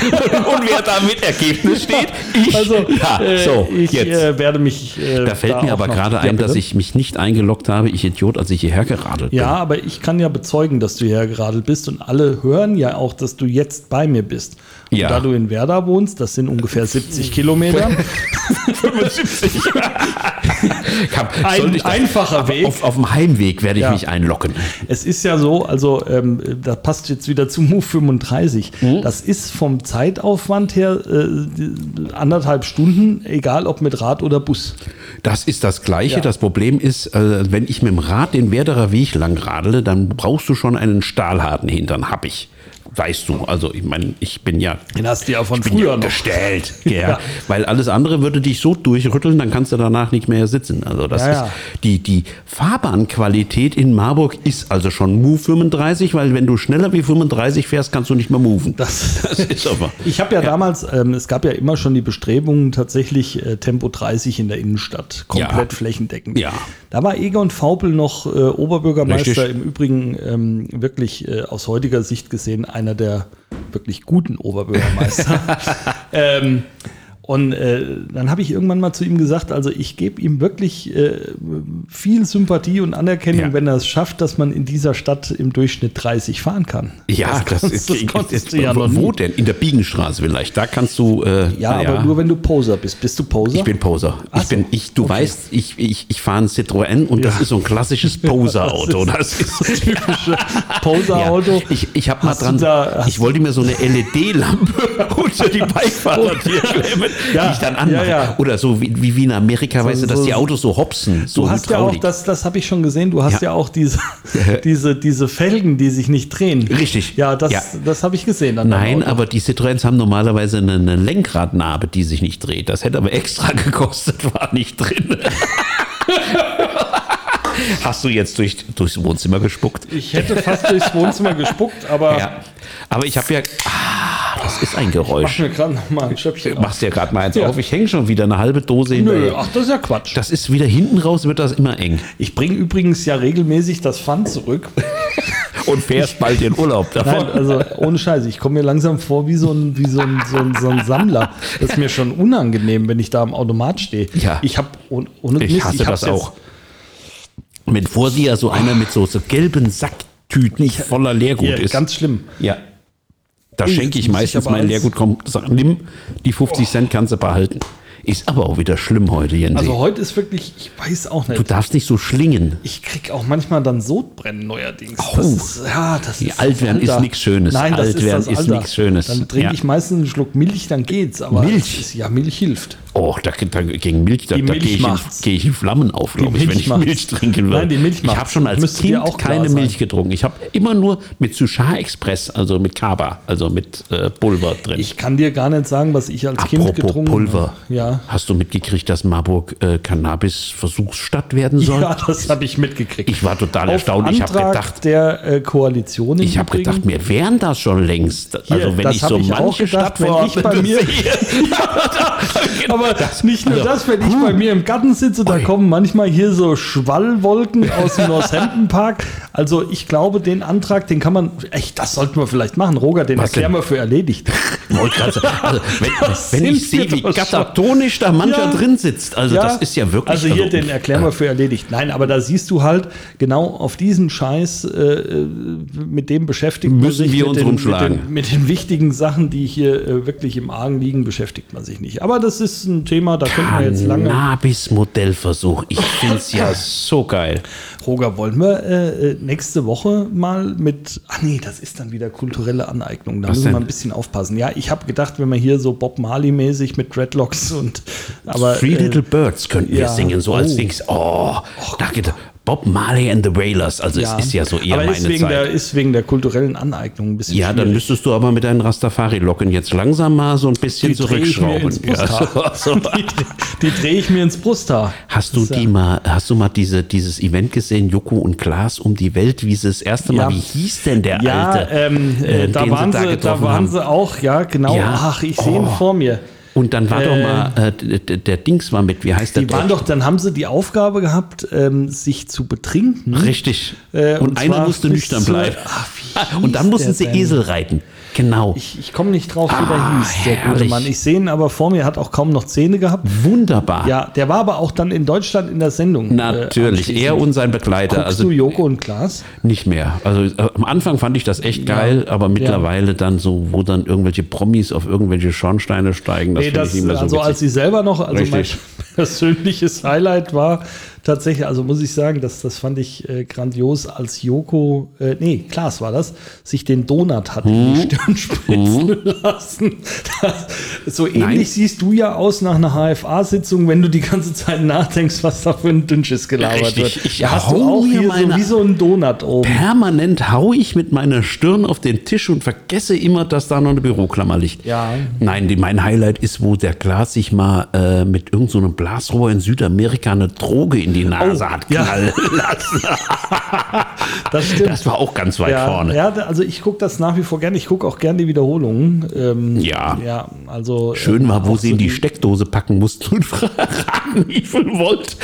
Und wer da mit Ergebnis steht? Ich. Also, ja, äh, so, ich jetzt. Äh, werde mich. Äh, da fällt mir auch aber gerade Ja, ein, dass ich mich nicht eingeloggt habe, ich Idiot, als ich hierher geradelt bin. Ja, aber ich kann ja bezeugen, dass du hierher geradelt bist und alle hören ja auch, dass du jetzt bei mir bist. Und Ja. da du in Werder wohnst, das sind ungefähr 70 Kilometer. [laughs] [laughs] 75. Kam- Ein einfacher Weg. Auf, auf dem Heimweg werde ich Ja. mich einloggen. Es ist ja so, also ähm, das passt jetzt wieder zu Move 35. Mhm. Das ist vom Zeitaufwand her äh, anderthalb Stunden, egal ob mit Rad oder Bus. Das ist das Gleiche. Ja. Das Problem ist, äh, wenn ich mit dem Rad den Werderer Weg lang radele, dann brauchst du schon einen stahlharten Hintern. Hab ich. Weißt du. Also, ich meine, ich bin ja. Den hast du ja von früher ja gestellt. [laughs] Ja. Weil alles andere würde dich so durchrütteln, dann kannst du danach nicht mehr sitzen. Also das Ja, ist ja. die, die Fahrbahnqualität in Marburg ist also schon Move 35, weil wenn du schneller wie 35 fährst, kannst du nicht mehr moven. Das, [laughs] Das ist [laughs] aber. ich habe ja, damals, ähm, es gab ja immer schon die Bestrebungen, tatsächlich äh, Tempo 30 in der Innenstadt, komplett flächendeckend. Ja. Da war Egon Faupel noch äh, Oberbürgermeister, Richtig. im Übrigen ähm, wirklich äh, aus heutiger Sicht gesehen einer der wirklich guten Oberbürgermeister. [laughs] [laughs] ähm, und äh, dann habe ich irgendwann mal zu ihm gesagt, also ich gebe ihm wirklich äh, viel Sympathie und Anerkennung, Ja. wenn er es schafft, dass man in dieser Stadt im Durchschnitt 30 fahren kann. Ja, das, konntest- ist, das konntest du ja wo, noch wo nie. denn? In der Biegenstraße vielleicht. Da kannst du. Äh, Ja, na aber nur wenn du Poser bist. Bist du Poser? Ich bin Poser. Ach Ich bin, ich, du okay. weißt, ich, ich, ich fahre ein Citroën und das Ja. ist so ein klassisches [laughs] Poser-Auto. Das ist typische [laughs] Poser-Auto. Ja, ich ich habe mal dran, da- ich wollte mir so eine LED-Lampe [laughs] unter die Beifahrersitze klemmen, Ja, die ich dann anmache. ja, ja. Oder so wie, wie in Amerika, weißt du, dass so- die Autos so hopsen. So Du hast ja auch, das, das habe ich schon gesehen, du hast ja, auch diese, [laughs] diese, diese Felgen, die sich nicht drehen. Richtig. Ja, das, das habe ich gesehen. an deinem Nein, aber die Citroëns haben normalerweise eine, eine Lenkradnabe, die sich nicht dreht. Das hätte aber extra [laughs] gekostet, war nicht drin. [laughs] Hast du jetzt durch, durchs Wohnzimmer gespuckt? Ich hätte fast durchs Wohnzimmer gespuckt, aber Ja. Aber ich habe ja. Ah, das ist ein mach Geräusch. mir gerade noch mal ein Schöpfchen. Machst ja gerade mal eins Ja. auf. Ich hänge schon wieder eine halbe Dose Nö, hinterher. ach, das ist ja Quatsch. Das ist wieder hinten raus, wird das immer eng. Ich bringe übrigens ja regelmäßig das Pfand zurück. [laughs] Und fährst bald in Urlaub davon. Nein, also ohne Scheiß, ich komme mir langsam vor wie so ein, wie so ein, so ein, so ein Sammler. Das ist mir schon unangenehm, wenn ich da am Automat stehe. Ja. Ich habe ohne ohne ich Mist, hasse hab's das auch. Wenn vor dir ja so einer mit so, so gelben Sacktüten voller Leergut Hier, ist. ganz schlimm. Ja. Da schenke ich meistens mein Leergut. Komm, sag, nimm die 50 Cent kannst du behalten. Ist aber auch wieder schlimm heute, Jens. Also heute ist wirklich, ich weiß auch du nicht. darfst nicht so schlingen. Ich krieg auch manchmal dann Sodbrennen neuerdings. Oh. Das ist, ja, das Die ist alt werden ist nix Schönes. Nein, das Alt ist, werden ist Alter. nix Schönes. Dann trinke Ja. ich meistens einen Schluck Milch, dann geht's. Aber Milch? Ist, ja, Milch hilft. Oh, da, da, gegen Milch, da, da gehe ich, geh ich in Flammen auf, glaube ich, wenn ich macht's. Milch trinken würde. Nein, die Milch ich habe schon als Müsste Kind auch keine sein. Milch getrunken. Ich habe immer nur mit Suchar Express, also mit Kaba, also mit äh, Pulver drin. Ich kann dir gar nicht sagen, was ich als Kind Apropos getrunken Pulver. habe. Ja. Hast du mitgekriegt, dass Marburg äh, Cannabis-Versuchsstadt werden soll? Ja, das habe ich mitgekriegt. Ich war total Auf erstaunt. Ich habe gedacht, der äh, Koalition. ich habe gedacht, wir wären das schon längst. Hier, also wenn das ich so ich manche gedacht, wenn ich bei mir-. [laughs] [laughs] Aber nicht nur also, das, wenn ich bei mir im Garten sitze, da Ui. kommen manchmal hier so Schwallwolken aus dem Northampton Park. Also ich glaube, den Antrag, den kann man, echt, das sollten wir vielleicht machen. Roger, den Was erklären denn? wir für erledigt. [laughs] Also, wenn, Das wenn ich sehe, wie doch katatonisch da mancher Ja. drin sitzt, also das ist ja wirklich. Also hier, den erklären wir für erledigt. Nein, aber da siehst du halt, genau auf diesen Scheiß, äh, mit dem beschäftigt man Müssen sich. wir uns den, rumschlagen. Mit den, mit den wichtigen Sachen, die hier äh, wirklich im Argen liegen, beschäftigt man sich nicht. Aber das ist ein Thema, da könnten wir jetzt lange. Cannabis-Modellversuch. Ich finde es ja so geil. Roger, wollen wir äh, äh, nächste Woche mal mit. Ach nee, das ist dann wieder kulturelle Aneignung. Da Was müssen wir ein bisschen aufpassen. Ja, ich habe gedacht, wenn wir hier so Bob Marley-mäßig mit Dreadlocks und. Aber, Three äh, Little Birds könnten wir ja. singen, so als Oh. Dings. Oh, da geht Bob Marley and the Wailers. Also es ist ja so eher aber meine ist wegen Zeit. Der, ist wegen der kulturellen Aneignung ein bisschen ja, dann schwierig. müsstest du aber mit deinen Rastafari-Locken jetzt langsam mal so ein bisschen Die zurückschrauben. ins [laughs] Ja, so, so. [laughs] Die, die drehe ich mir ins Brusthaar. Hast du die ja- mal, hast du mal diese, dieses Event gesehen, Joko und Klaas um die Welt, wie sie das erste Mal, Ja. wie hieß denn der Ja, Alte? ähm, äh, äh, da, waren sie da da waren haben? sie auch, ja, genau. Ja. Ach, ich sehe ihn Oh. vor mir. Und dann war doch Äh, mal, äh, d- d- der Dings war mit, wie heißt der? Die waren doch, dann haben sie die Aufgabe gehabt, ähm, sich zu betrinken. Richtig. Äh, und, und einer musste nüchtern bleiben. Ach, wie und dann mussten der sie denn? Esel reiten. Genau. Ich, ich komme nicht drauf, wie Ah, der hieß, der gute. Mann. Ich sehe ihn aber vor mir, hat auch kaum noch Zähne gehabt. Wunderbar. Ja, der war aber auch dann in Deutschland in der Sendung. Natürlich. Äh, er und sein Begleiter. Guckst also du Joko und Klaas? nicht mehr. Also äh, am Anfang fand ich das echt geil, aber mittlerweile dann so, wo dann irgendwelche Promis auf irgendwelche Schornsteine steigen, das Nee, finde das, ich nicht mehr so also als witzig. sie selber noch, also mein Richtig. [laughs] persönliches Highlight war tatsächlich, also muss ich sagen, das, das fand ich äh, grandios, als Joko, äh, nee, Klaas war das, sich den Donut hat in Mhm. die Stirn spritzen lassen. Das, so ähnlich Nein. siehst du ja aus nach einer HFA-Sitzung, wenn du die ganze Zeit nachdenkst, was da für ein Dünnschiss gelabert Richtig. wird. Ich ja, hast du auch hier so wie so ein Donut oben. Permanent hau ich mit meiner Stirn auf den Tisch und vergesse immer, dass da noch eine Büroklammer liegt. Ja. Nein, die, mein Highlight ist, wo der Klaas sich mal äh, mit irgendeinem so Blasrohr in Südamerika eine Droge in die Nase Oh, hat ja. knallen [laughs] lassen. Das stimmt. Das war auch ganz weit ja, vorne. Ja, also ich gucke das nach wie vor gerne. Ich gucke auch gerne die Wiederholungen. Ähm, Ja. Ja, also. Schön war, wo auch sie so in die Steckdose packen mussten und [laughs] fragen, wie viel Volt.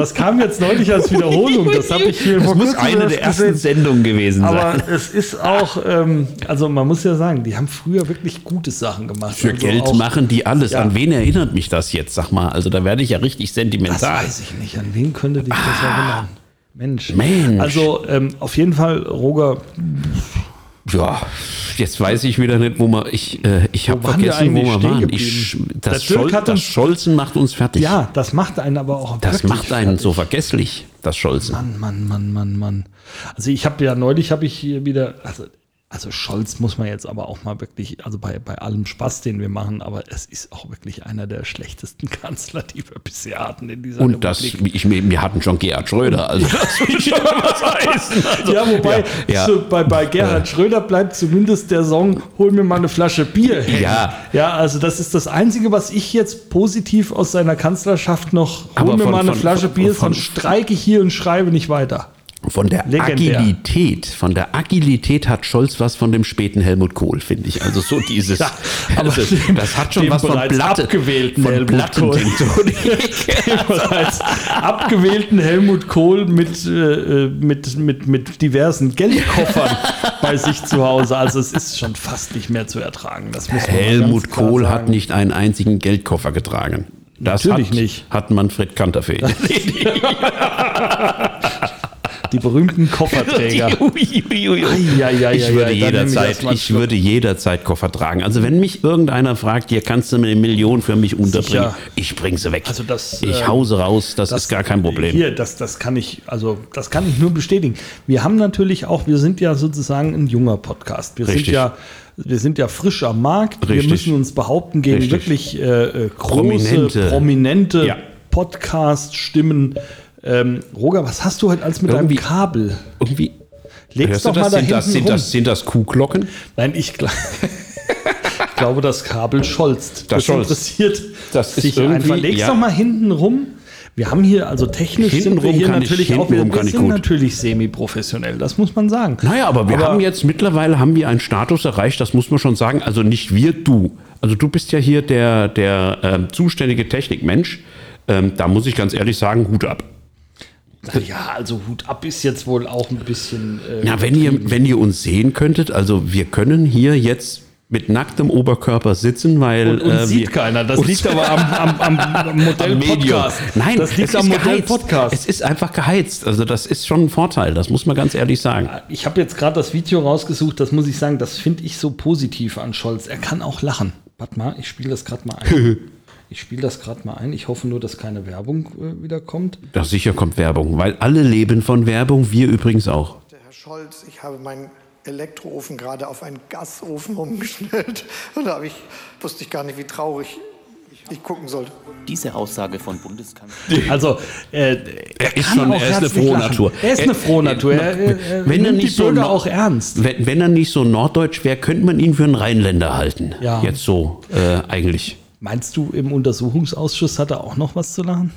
Das kam jetzt neulich als Wiederholung. Das habe ich hier Das vor muss eine der ersten gesehen. Sendungen gewesen Aber sein. es ist auch, ähm, also man muss ja sagen, die haben früher wirklich gute Sachen gemacht. Für also Geld auch, machen die alles. Ja. An wen erinnert mich das jetzt, sag mal? Also da werde ich ja richtig Das sentimental. weiß ich nicht. An wen könnte dich das erinnern? Mensch. Mensch. Also ähm, auf jeden Fall, Roger, Ja, jetzt weiß ich wieder nicht, wo wir. Ich, äh, ich habe vergessen, wo wir waren. Ich, das, Schol hat das uns- Scholzen macht uns fertig. ja, das macht einen aber auch das macht einen fertig. so vergesslich, das Scholzen. Mann, Mann, Mann, Mann, Mann. Also ich habe ja neulich habe ich hier wieder, also, also Scholz muss man jetzt aber auch mal wirklich, also bei, bei allem Spaß, den wir machen, aber es ist auch wirklich einer der schlechtesten [laughs] Kanzler, die wir bisher hatten in dieser Und das, Republik. ich, wir hatten schon Gerhard Schröder, also das will schon was heißen. [laughs] Also, ja, wobei ja, ja. So, bei, bei Gerhard Schröder bleibt zumindest der Song Hol mir mal eine Flasche Bier. hängen. Ja. Ja, also das ist das Einzige, was ich jetzt positiv aus seiner Kanzlerschaft noch, hol Aber mir von- mal eine von- Flasche von- Bier, sonst streike ich hier und schreibe nicht weiter. Von der Legendär. Agilität, von der Agilität hat Scholz was von dem späten Helmut Kohl, finde ich. Also so dieses, [laughs] Ja, also, dem- das hat schon was von Platte, abgewählten von Helmut Kohl. [laughs] Abgewählten Helmut Kohl mit, äh, mit, mit, mit diversen Geldkoffern [laughs] bei sich zu Hause. Also es ist schon fast nicht mehr zu ertragen. Helmut Kohl sagen. hat nicht einen einzigen Geldkoffer getragen. Das Natürlich hat, nicht. hat Manfred Kanterfee. Die berühmten Kofferträger. [laughs] Ui, ui, ui. Eieieiei, ich würde ich jederzeit, ich würde jederzeit Koffer tragen. Also wenn mich irgendeiner fragt, hier kannst du mir eine Million für mich unterbringen, Sicher. ich bring sie weg. Also das, ich ähm, hause raus, das, ist gar kein Problem. Hier, das, das kann ich, also das kann ich nur bestätigen. Wir haben natürlich auch, wir sind ja sozusagen ein junger Podcast. Wir Richtig. sind ja, wir sind ja frisch am Markt. Wir Richtig. müssen uns behaupten gegen Richtig. wirklich äh, äh, große, Prominente. prominente, Ja. Podcast-Stimmen. Ähm, Roger, was hast du heute als mit Irgendwie- deinem Kabel? Irgendwie. Leg's Hörst du doch mal das? da Sind das, hinten sind, rum. das, sind das Kuhglocken? Nein, ich, gl [laughs] ich glaube, das Kabel scholzt. Das scholzt. interessiert Das ist sich irgendwie- einfach. Leg's ja. doch mal hinten rum. Wir haben hier, also technisch sind wir Hintenrum hier kann ich- natürlich auch, wir, sind gut. natürlich semi-professionell, das muss man sagen. Naja, aber wir haben jetzt mittlerweile haben wir einen Status erreicht, das muss man schon sagen. Also nicht wir, du. Also du bist ja hier der, der ähm, zuständige Technikmensch. Ähm, da muss ich ganz ehrlich sagen, Hut ab. Ja, also Hut ab ist jetzt wohl auch ein bisschen. Äh, Na, wenn ihr, wenn ihr uns sehen könntet, also wir können hier jetzt mit nacktem Oberkörper sitzen, weil und uns äh, sieht wir, keiner. Das liegt aber am, am, am [laughs] Modell am. Podcast. Nein, das liegt es am ist Modell. Podcast. Es ist einfach geheizt. Also das ist schon ein Vorteil. Das muss man ganz ehrlich sagen. Ich habe jetzt gerade das Video rausgesucht, das muss ich sagen, das finde ich so positiv an Scholz. Er kann auch lachen. Warte mal, ich spiele das gerade mal ein. [laughs] Ich spiele das gerade mal ein. Ich hoffe nur, dass keine Werbung äh, wieder kommt. Da sicher kommt Werbung, weil alle leben von Werbung, wir übrigens auch. Herr Scholz, ich habe meinen Elektroofen gerade auf einen Gasofen umgestellt. [laughs] Und da habe ich, wusste ich gar nicht, wie traurig ich gucken sollte. Diese Aussage von Bundeskanzler. Also, äh, Er ist schon, er ist eine frohe lachen. Natur. Er ist eine frohe Natur. Er, er, er wenn er nicht die Bürger so auch ernst. Wenn, wenn er nicht so norddeutsch wäre, könnte man ihn für einen Rheinländer halten. Ja. Jetzt so, äh, eigentlich. Meinst du, im Untersuchungsausschuss hat er auch noch was zu lachen?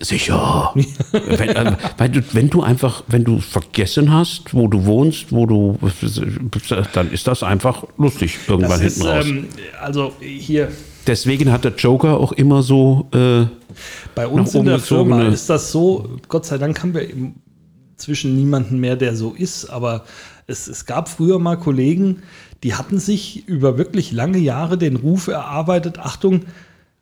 Sicher. [laughs] wenn, äh, weil du, wenn du einfach, wenn du vergessen hast, wo du wohnst, wo du, dann ist das einfach lustig irgendwann Das hinten ist, raus. ähm, also hier Deswegen hat der Joker auch immer so, äh, bei uns in der Firma ist das so, Gott sei Dank haben wir inzwischen niemanden mehr, der so ist, aber es, es gab früher mal Kollegen, die hatten sich über wirklich lange Jahre den Ruf erarbeitet, Achtung,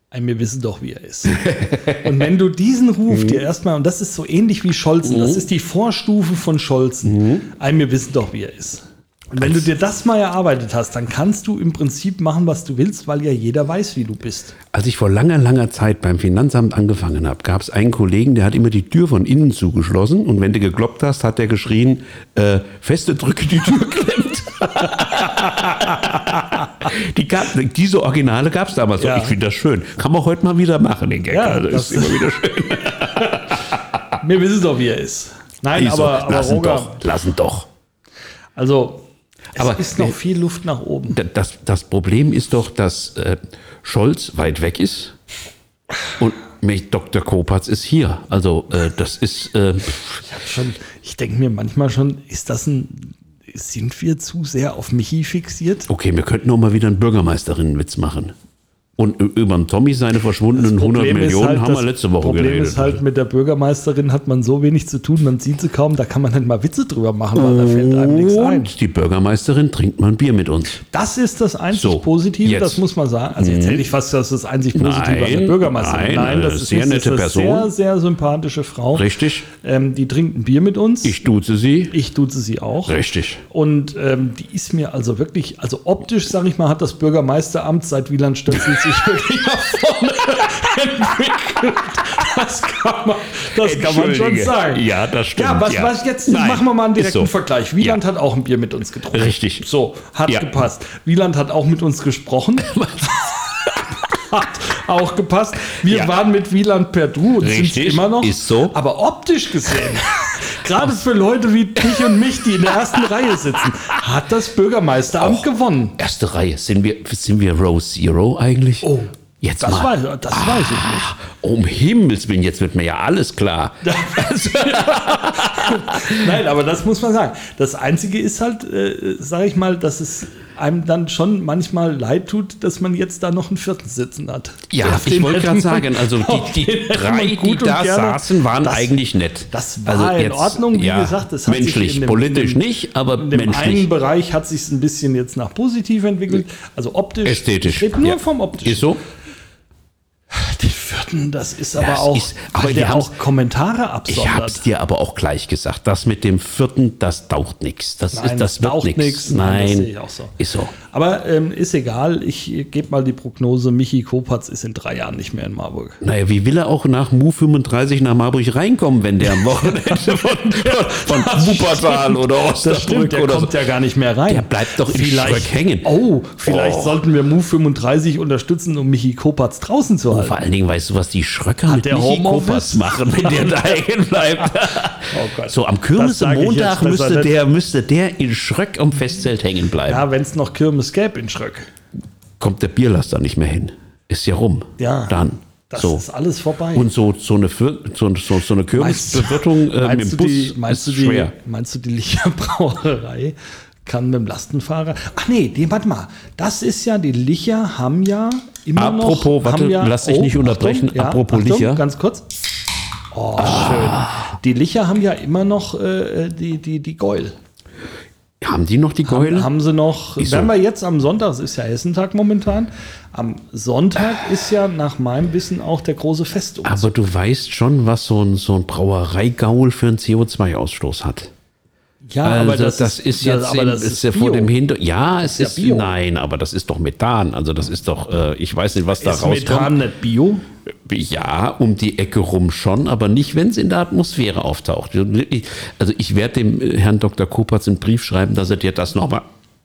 ein, wir wissen doch, wie er ist. [laughs] und wenn du diesen Ruf dir erstmal, und das ist so ähnlich wie Scholzen, das ist die Vorstufe von Scholzen, ein, wir wissen doch, wie er ist. Und wenn du dir das mal erarbeitet hast, dann kannst du im Prinzip machen, was du willst, weil ja jeder weiß, wie du bist. Als ich vor langer, langer Zeit beim Finanzamt angefangen habe, gab es einen Kollegen, der hat immer die Tür von innen zugeschlossen und wenn du gekloppt hast, hat er geschrien, äh, feste Drücke, die Tür klemmt. [laughs] die gab, diese Originale gab es damals. Ja. Ich finde das schön. Kann man heute mal wieder machen, den Gag. Ja, also, das- ist immer wieder [laughs] schön. Wir wissen doch, wie er ist. Nein, Ist so. aber, aber lassen Roger, doch, lassen doch. also es Aber- ist noch viel Luft nach oben. Da- Das, das Problem ist doch, dass äh, Scholz weit weg ist und Dr. Kopatz ist hier. Also äh, das ist... Äh, Schon, ich denke mir manchmal schon, ist das ein, sind wir zu sehr auf Michi fixiert? Okay, wir könnten auch mal wieder einen Bürgermeisterinnenwitz machen. Und über den Tommy seine verschwundenen 100 ist Millionen halt, haben wir das letzte Woche Problem geredet. ist halt, mit der Bürgermeisterin hat man so wenig zu tun, man sieht sie kaum, da kann man nicht mal Witze drüber machen, weil da fällt einem nichts ein. Und die Bürgermeisterin trinkt mal ein Bier mit uns. Das ist das einzig So, Positive, jetzt. Das muss man sagen. Also jetzt hätte ich fast das, das einzig Positive an der Nein, Bürgermeisterin. nein, das äh, ist sehr das nette ist eine Person. Sehr, sehr sympathische Frau. Richtig. Ähm, die trinkt ein Bier mit uns. Ich duze sie. Ich duze sie auch. Richtig. Und ähm, die ist mir also wirklich, also optisch, sage ich mal, hat das Bürgermeisteramt seit Wieland Stöpsel sich wirklich nach vorne [laughs] entwickelt. Das kann man, das kann man schon sagen. Ja, das stimmt, Ja, was, ja. was jetzt Nein, machen wir mal einen direkten so. Vergleich. Wieland Ja. hat auch ein Bier mit uns getrunken. Richtig. So, hat Ja. gepasst. Wieland hat auch mit uns gesprochen. [laughs] hat auch gepasst. Wir waren mit Wieland per Du und sind immer noch. ist so. Aber optisch gesehen, [laughs] gerade für Leute wie dich und mich, die in der ersten Reihe sitzen, hat das Bürgermeisteramt gewonnen. Erste Reihe. Sind wir, sind wir Row Zero eigentlich? Oh, Jetzt das, mal. weiß, das weiß ich nicht. Um Himmels Willen, jetzt wird mir ja alles klar. [laughs] Nein, aber das muss man sagen. Das Einzige ist halt, äh, sage ich mal, dass es einem dann schon manchmal leid tut, dass man jetzt da noch einen vierten sitzen hat. Ja, ich wollte gerade sagen, also [laughs] die, die drei, die da saßen, waren das, eigentlich nett. Das war Also in jetzt- Ordnung, wie ja, gesagt. Das hat sich menschlich, in dem- politisch dem, nicht, aber in dem menschlich. einen Bereich hat sich ein bisschen jetzt nach positiv entwickelt. Also optisch. Ästhetisch. Ich rede nur Ja. vom optischen. Ist so? Den vierten das ist aber Das auch, ist- aber weil der auch Kommentare Ich hab's absondert. dir aber auch gleich gesagt. Das mit dem vierten, das taucht nichts. Das, Nein, ist, das, wird taucht nichts. Nein, Nein, das sehe ich auch so. Ist so. Aber ähm, ist egal, ich gebe mal die Prognose, Michi Kopatz ist in drei Jahren nicht mehr in Marburg. Naja, wie will er auch nach Mu 35 nach Marburg reinkommen, wenn der am Wochenende von, von, von Wuppertal oder Osnabrück der oder kommt so. ja gar nicht mehr rein. Der bleibt doch in vielleicht, hängen. Oh, vielleicht Oh. sollten wir Move 35 unterstützen, um Michi Kopatz draußen zu halten. Vor allen Dingen weißt du, was die Schröcker mit der Michi Homeoffice? Machen, wenn der da [laughs] hängen bleibt. Oh. So, am sag am Montag müsste der, müsste der in Schröck am Festzelt hängen bleiben. Ja, wenn es noch Kirmes gäbe in Schröck. Kommt der Bierlaster nicht mehr hin. Ist ja rum. Ja. Dann. Das so. ist alles vorbei. Und so, so, eine, Für- so, so, so eine Kirmesbewirtung äh, mit meinst, dem du Bus die, meinst, du ist die, schwer. meinst du, die Licher Brauerei kann mit dem Lastenfahrer? Ach nee, die, warte mal. Das ist ja, die Licher haben ja immer noch. Apropos, warte, haben ja, lass dich nicht unterbrechen. Apropos Licher. Ganz kurz. Oh, schön. Die Licher haben ja immer noch äh, die, die, die Gäul. Haben die noch die Haben, Gäule? haben sie noch, so. wenn wir jetzt am Sonntag, es ist ja Hessentag momentan, am Sonntag ist ja nach meinem Wissen auch der große Festumzug. Aber du weißt schon, was so ein, so ein Brauereigaul für einen CO2-Ausstoß hat. Ja, also das, ist ja, jetzt aber im, das ist ja Bio. vor dem Hintergrund. Ja, es ja ist, Bio. nein, aber das ist doch Methan. Also das ist doch, äh, ich weiß nicht, was da Ist Methan rauskommt. nicht Bio? Ja, um die Ecke rum schon, aber nicht, wenn es in der Atmosphäre auftaucht. Also ich werde dem äh, Herrn Dr. Kopatz einen Brief schreiben, dass er dir das nochmal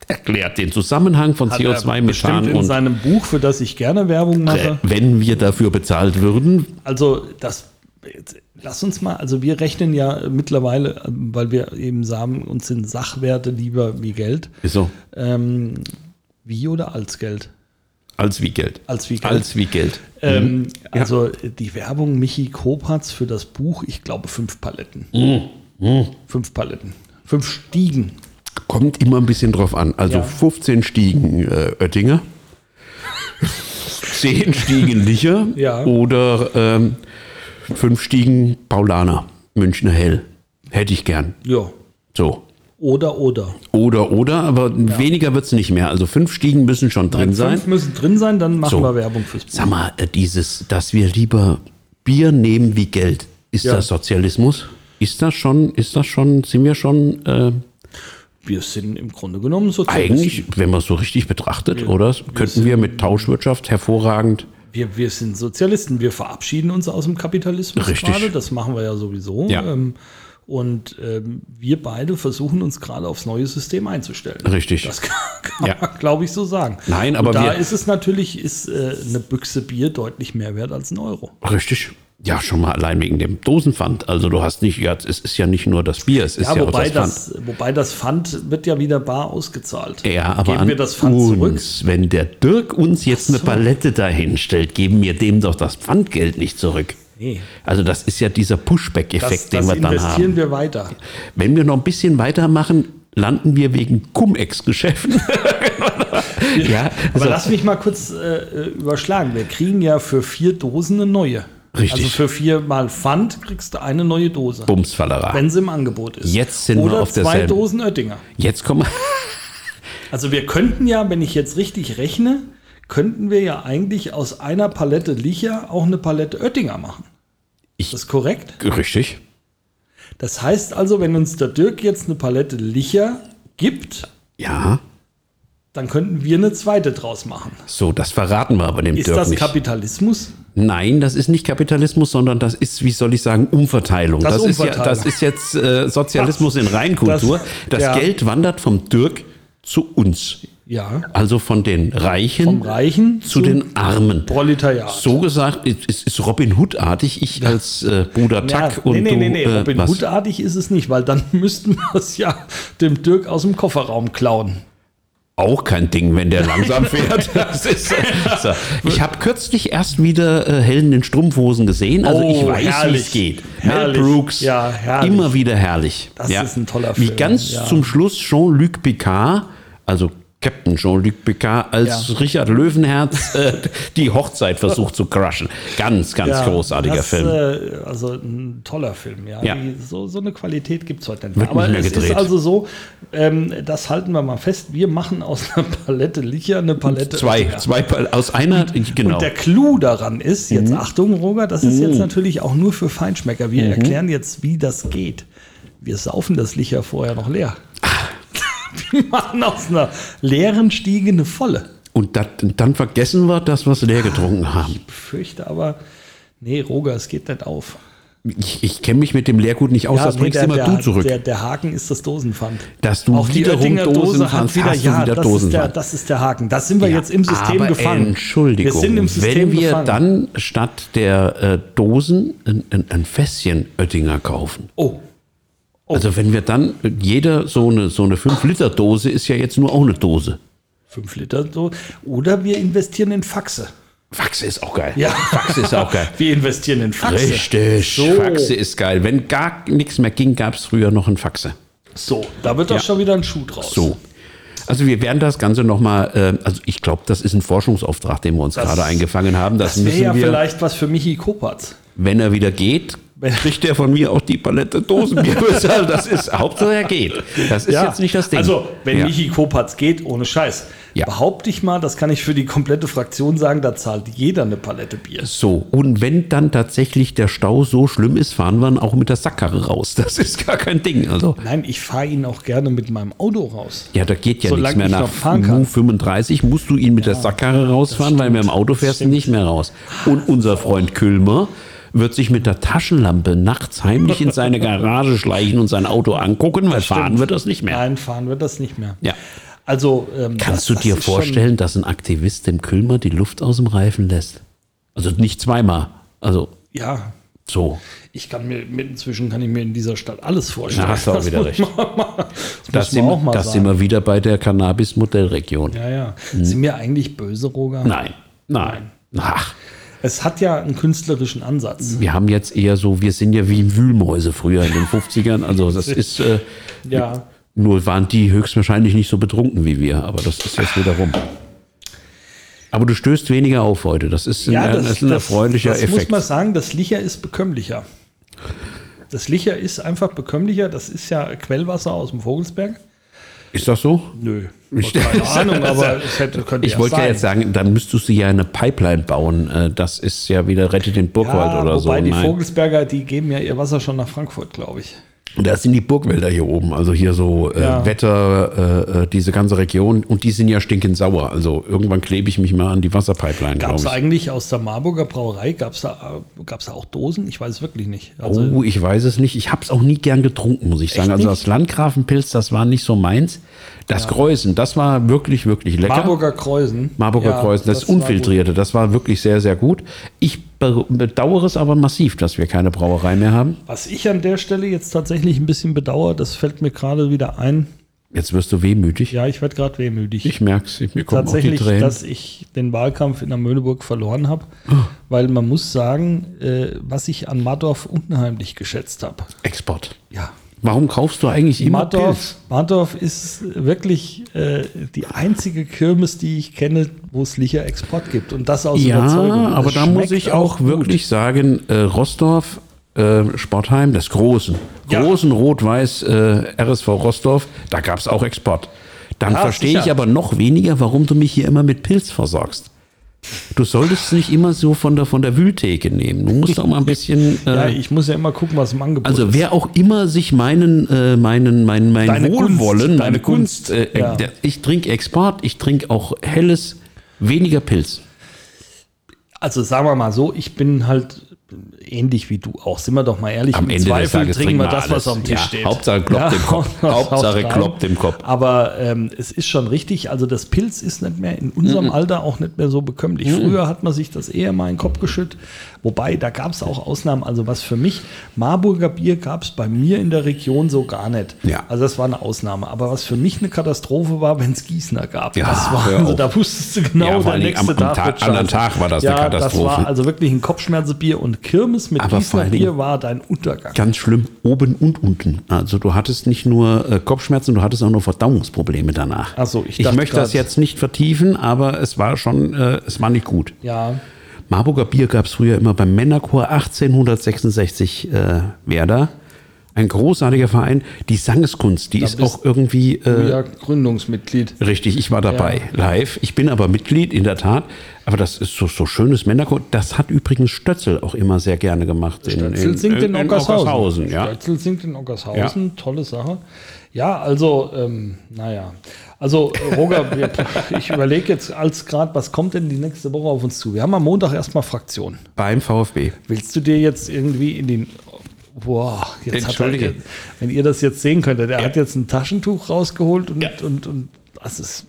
erklärt, den Zusammenhang von Hat er CO2, bestimmt Methan in und seinem Buch, für das ich gerne Werbung äh, mache. wenn wir dafür bezahlt würden, Also das, lass uns mal, also wir rechnen ja mittlerweile, weil wir eben sagen, uns sind Sachwerte lieber wie Geld. so, Ähm, wie oder als Geld? als wie Geld. Als wie Geld. Als wie Geld. Ähm, Also die Werbung Michi Kopatz für das Buch, ich glaube fünf Paletten. Fünf Paletten. Fünf Stiegen. Kommt immer ein bisschen drauf an. Also Ja. 15 Stiegen äh, Oettinger, [laughs] 10 Stiegen Licher Ja. oder ähm, 5 Stiegen Paulaner, Münchner Hell. Hätte ich gern. Ja. So. Oder, oder. Oder, oder, aber weniger wird es nicht mehr. Also fünf Stiegen müssen schon drin sein. Fünf müssen drin sein, dann machen So. wir Werbung fürs Buch. Sag mal, äh, dieses, dass wir lieber Bier nehmen wie Geld, ist Ja. das Sozialismus? Ist das schon, ist das schon, sind wir schon äh, Wir sind im Grunde genommen Sozialisten. eigentlich, wenn man es so richtig betrachtet, oder? Könnten wir mit Tauschwirtschaft hervorragend. Wir, wir sind Sozialisten. Wir verabschieden uns aus dem Kapitalismus Richtig. gerade. Das machen wir ja sowieso. Ja. Ähm, und ähm, wir beide versuchen uns gerade aufs neue System einzustellen. Richtig. Das [laughs] kann, kann Ja. man, glaube ich, so sagen. Nein, aber und da ist es natürlich, ist äh, eine Büchse Bier deutlich mehr wert als ein Euro. Richtig. Ja, schon mal allein wegen dem Dosenpfand. Also du hast nicht, ja, es ist ja nicht nur das Bier, es ist Ja, wobei, auch das Pfand. das, wobei das Pfand wird ja wieder bar ausgezahlt. Ja, aber Geben wir das Pfand uns, zurück? wenn der Dirk uns jetzt eine Palette dahin stellt, geben wir dem doch das Pfandgeld nicht zurück. Nee. Also das ist ja dieser Pushback-Effekt, den wir dann investieren haben. wir weiter. Wenn wir noch ein bisschen weitermachen, landen wir wegen Cum-Ex-Geschäften. [laughs] ja, Aber so. lass mich mal kurz äh, überschlagen. Wir kriegen ja für vier Dosen eine neue. Richtig. Also für vier Mal Pfand kriegst du eine neue Dose. Bumsfallerei. Wenn sie im Angebot ist. Jetzt sind wir Oder auf zwei derselben. Dosen Oettinger. Jetzt kommen [laughs] Also wir könnten ja, wenn ich jetzt richtig rechne, könnten wir ja eigentlich aus einer Palette Licher auch eine Palette Oettinger machen. Ich- ist das korrekt? richtig. Das heißt also, wenn uns der Dirk jetzt eine Palette Licher gibt, Ja, dann könnten wir eine zweite draus machen. so, das verraten wir aber dem Ist Dirk das nicht. Kapitalismus? Nein, das ist nicht Kapitalismus, sondern das ist, wie soll ich sagen, Umverteilung. Das Das, ist ist, ja, Umverteilung. das ist jetzt äh, Sozialismus in Reinkultur. Das- Das, ja. Geld wandert vom Dirk zu uns. Ja. Also von den Reichen Reichen zu den Armen. Proletariat. So gesagt, es ist Robin Hood-artig, ich als äh, Bruder Ja, Tuck und nee, nee, du, nee, nee. äh, Robin? Hood-artig ist es nicht, weil dann [laughs] müssten wir es ja dem Dirk aus dem Kofferraum klauen. Auch kein Ding, wenn der langsam [laughs] fährt. Das ist, äh, so. Ich habe kürzlich erst wieder äh, Helden in Strumpfhosen gesehen. Also Oh, ich weiß, wie es geht. Herrlich. Mel Brooks, Ja, immer wieder herrlich. Das ist ein toller Wie Film, ganz ja. zum Schluss Jean-Luc Picard, also Captain Jean-Luc Picard als Ja. Richard Löwenherz [laughs] äh, die Hochzeit versucht zu crushen. Ganz, ganz Ja, großartiger das, Film. Äh, also ein toller Film, ja. Ja. Die, so, so eine Qualität gibt es heute nicht Wird mehr. Aber nicht mehr es gedreht. ist also so, ähm, das halten wir mal fest, wir machen aus einer Palette Licher eine Palette zwei, Oettinger. zwei aus einer, genau. Und der Clou daran ist, jetzt Achtung, Roger, das ist jetzt natürlich auch nur für Feinschmecker. Wir erklären jetzt, wie das geht. Wir saufen das Licher vorher noch leer. [laughs] Wir machen aus einer leeren Stiege eine volle. Und dat, dann vergessen wir das, was wir leer getrunken haben. Ich befürchte aber, nee, Roger, es geht nicht auf. Ich, ich kenne mich mit dem Leergut nicht aus, das nee, bringst der, immer der, du zurück. Der, der Haken ist das Dosenpfand. Dass du Auch die wiederum Oettinger Dose Dosenpfand hat wieder, hast ja, wieder das ist, der, Dosenpfand. das ist der Haken. Das sind wir Ja, jetzt im System aber gefangen. Entschuldigung, Wir sind im System wenn wir gefangen. dann statt der äh, Dosen ein, ein, ein Fässchen Oettinger kaufen. oh, Also wenn wir dann, jeder so eine, so eine 5-Liter-Dose ist ja jetzt nur auch eine Dose. 5 Liter so. Oder wir investieren in Faxe. Faxe ist auch geil. Ja. Faxe ist auch geil. [laughs] Wir investieren in Faxe. Richtig, So. Faxe ist geil. Wenn gar nichts mehr ging, gab es früher noch ein Faxe. So, da wird doch Ja. schon wieder ein Schuh draus. So. Also wir werden das Ganze nochmal, äh, also ich glaube, das ist ein Forschungsauftrag, den wir uns Das- gerade eingefangen haben. Das, Das wäre ja wir, vielleicht was für Michi Kopatz. wenn er wieder geht, kriegt er von mir auch die Palette Dosenbier bezahlt. Das ist, [laughs] Hauptsache er geht. Das ist jetzt nicht das Ding. Also, wenn ja. Michi Kopatz geht, ohne Scheiß, Ja. behaupte ich mal, das kann ich für die komplette Fraktion sagen, da zahlt jeder eine Palette Bier. So, und wenn dann tatsächlich der Stau so schlimm ist, fahren wir ihn auch mit der Sackkarre raus. Das ist gar kein Ding. Also, Nein, ich fahre ihn auch gerne mit meinem Auto raus. ja, da geht ja Solange nichts mehr nach noch fahren kann. Mu 35, musst du ihn mit der Sackkarre rausfahren, weil mit dem Auto fährst du nicht mehr raus. Und unser Freund Külmer wird sich mit der Taschenlampe nachts heimlich in seine [laughs] Garage schleichen und sein Auto angucken, weil fahren wird das nicht mehr. Nein, fahren wird das nicht mehr. Ja. Also, ähm, Kannst das- du das dir schon- vorstellen, dass ein Aktivist dem Külmer die Luft aus dem Reifen lässt? Also nicht zweimal. Also Ja, so. ich kann mir inzwischen kann ich mir in dieser Stadt alles vorstellen. Da hast du auch Das wieder recht. Das, Das, sind, auch mal das sagen. sind wir wieder bei der Cannabis-Modellregion. Ja, ja. Sind wir eigentlich böse, Roger? Nein, nein. Ach, Es hat ja einen künstlerischen Ansatz. wir haben jetzt eher so, wir sind ja wie Wühlmäuse früher in den [laughs] 50ern. Also das ist, äh, Ja. nur waren die höchstwahrscheinlich nicht so betrunken wie wir, aber das ist jetzt wieder rum. Aber du stößt weniger auf heute. Das ist ein, Ja, das, das ist ein das, erfreulicher das Effekt. muss man sagen, das Licher ist bekömmlicher. Das Licher ist einfach bekömmlicher. Das ist ja Quellwasser aus dem Vogelsberg. Ist das so? Nö, Ich- keine [laughs] Ahnung, aber es hätte, könnte Ich wollte ja jetzt sagen, dann müsstest du ja eine Pipeline bauen. Äh, Das ist ja wieder Rettet den Burgwald ja, oder so. wobei die. Vogelsberger, die geben ja ihr Wasser schon nach Frankfurt, glaube ich. Und das sind die Burgwälder hier oben, also hier so äh, Ja. Wetter, äh, äh, diese ganze Region. Und die sind ja stinkend sauer. Also irgendwann klebe ich mich mal an die Wasserpipeline, Gab es ich. eigentlich aus der Marburger Brauerei, gab es da, gab's da auch Dosen? Ich weiß es wirklich nicht. Also, Oh, ich weiß es nicht. Ich habe es auch nie gern getrunken, muss ich sagen. Also das Landgrafenpilz, das war nicht so meins. Das Kreuzen, das war wirklich, wirklich lecker. Marburger Kreuzen. Marburger Ja, Kreuzen, das, gut. Unfiltrierte, das war wirklich sehr, sehr gut. Ich bedauere es aber massiv, dass wir keine Brauerei mehr haben. Was ich an der Stelle jetzt tatsächlich ein bisschen bedauere, das fällt mir gerade wieder ein. Jetzt wirst du wehmütig. Ja, ich werde gerade wehmütig. Ich merke es, mir kommen auch die tatsächlich, dass ich den Wahlkampf in der Möhneburg verloren habe, [gasps] weil man muss sagen, äh, was ich an Madorf unheimlich geschätzt habe. Export. Ja. Warum kaufst du eigentlich immer Madorf, Pilz? Madorf ist wirklich äh, die einzige Kirmes, die ich kenne, wo es Licher Export gibt. Und das aus Ja, Überzeugung. Und aber da muss ich auch gut. wirklich sagen, äh, Rostorf, äh, Sportheim, des Großen, Ja. großen Rot-Weiß äh, RSV Rostorf, da gab es auch Export. Dann Ja, verstehe ich aber noch weniger, warum du mich hier immer mit Pilz versorgst. Du solltest es nicht immer so von der, von der Wühltheke nehmen. Du musst auch mal ein bisschen. [laughs] Äh, Ja, ich muss ja immer gucken, was im Angebot also ist. wer auch immer sich meinen, äh, meinen, mein, mein Deine Wohlwollen, Gunst, meine deine Kunst, Gunst, äh, ja. ich trinke Export, ich trinke auch helles, weniger Pilz. Also sagen wir mal so, ich bin halt ähnlich wie du auch. Sind wir doch mal ehrlich. Am im Ende des Zweifel Tages trinken wir das, was alles. auf dem Tisch Ja, steht. Hauptsache kloppt im Kopf. [laughs] was Hauptsache kloppt im Kopf. Aber ähm, es ist schon richtig, also das Pilz ist nicht mehr in unserem Mhm. Alter auch nicht mehr so bekömmlich. Früher hat man sich das eher mal in den Kopf geschüttet. Wobei, da gab es auch Ausnahmen. Also was für mich, Marburger Bier gab es bei mir in der Region so gar nicht. Ja. Also das war eine Ausnahme. Aber was für mich eine Katastrophe war, wenn es Gießener gab. Ja, das war, also, da wusstest du genau, Ja, der nächste am- am Tag wird anderen. Tag war das ja, eine Katastrophe. Das war also wirklich ein Kopfschmerzebier und Kirmes mit Aber Dingen- Bier war dein Untergang. Ganz schlimm, oben und unten. Also du hattest nicht nur äh, Kopfschmerzen, du hattest auch noch Verdauungsprobleme danach. Ach so, ich ich möchte das jetzt nicht vertiefen, aber es war schon, äh, es war nicht gut. Ja, Marburger Bier gab es früher immer beim Männerchor 1866 äh, Werder. Ein großartiger Verein. Die Sangeskunst, die ist bist auch irgendwie äh, ja Gründungsmitglied. richtig. Ich war dabei live. Ich bin aber Mitglied in der Tat. Aber das ist so, so schönes Männerchor. Das hat übrigens Stötzel auch immer sehr gerne gemacht. in- Stötzel in- singt in, in Ockershausen. Ockershausen, ja. Stötzel singt in Ockershausen, tolle Sache. Ja, also, ähm, naja. Also, Roger, [laughs] [laughs] ich überlege jetzt als gerade, was kommt denn die nächste Woche auf uns zu? Wir haben am Montag erstmal Fraktion. Beim VfB. Willst du dir jetzt irgendwie in den. Boah, jetzt hat er, Entschuldige. wenn ihr das jetzt sehen könntet, er hat jetzt ein Taschentuch rausgeholt und, und, und das ist.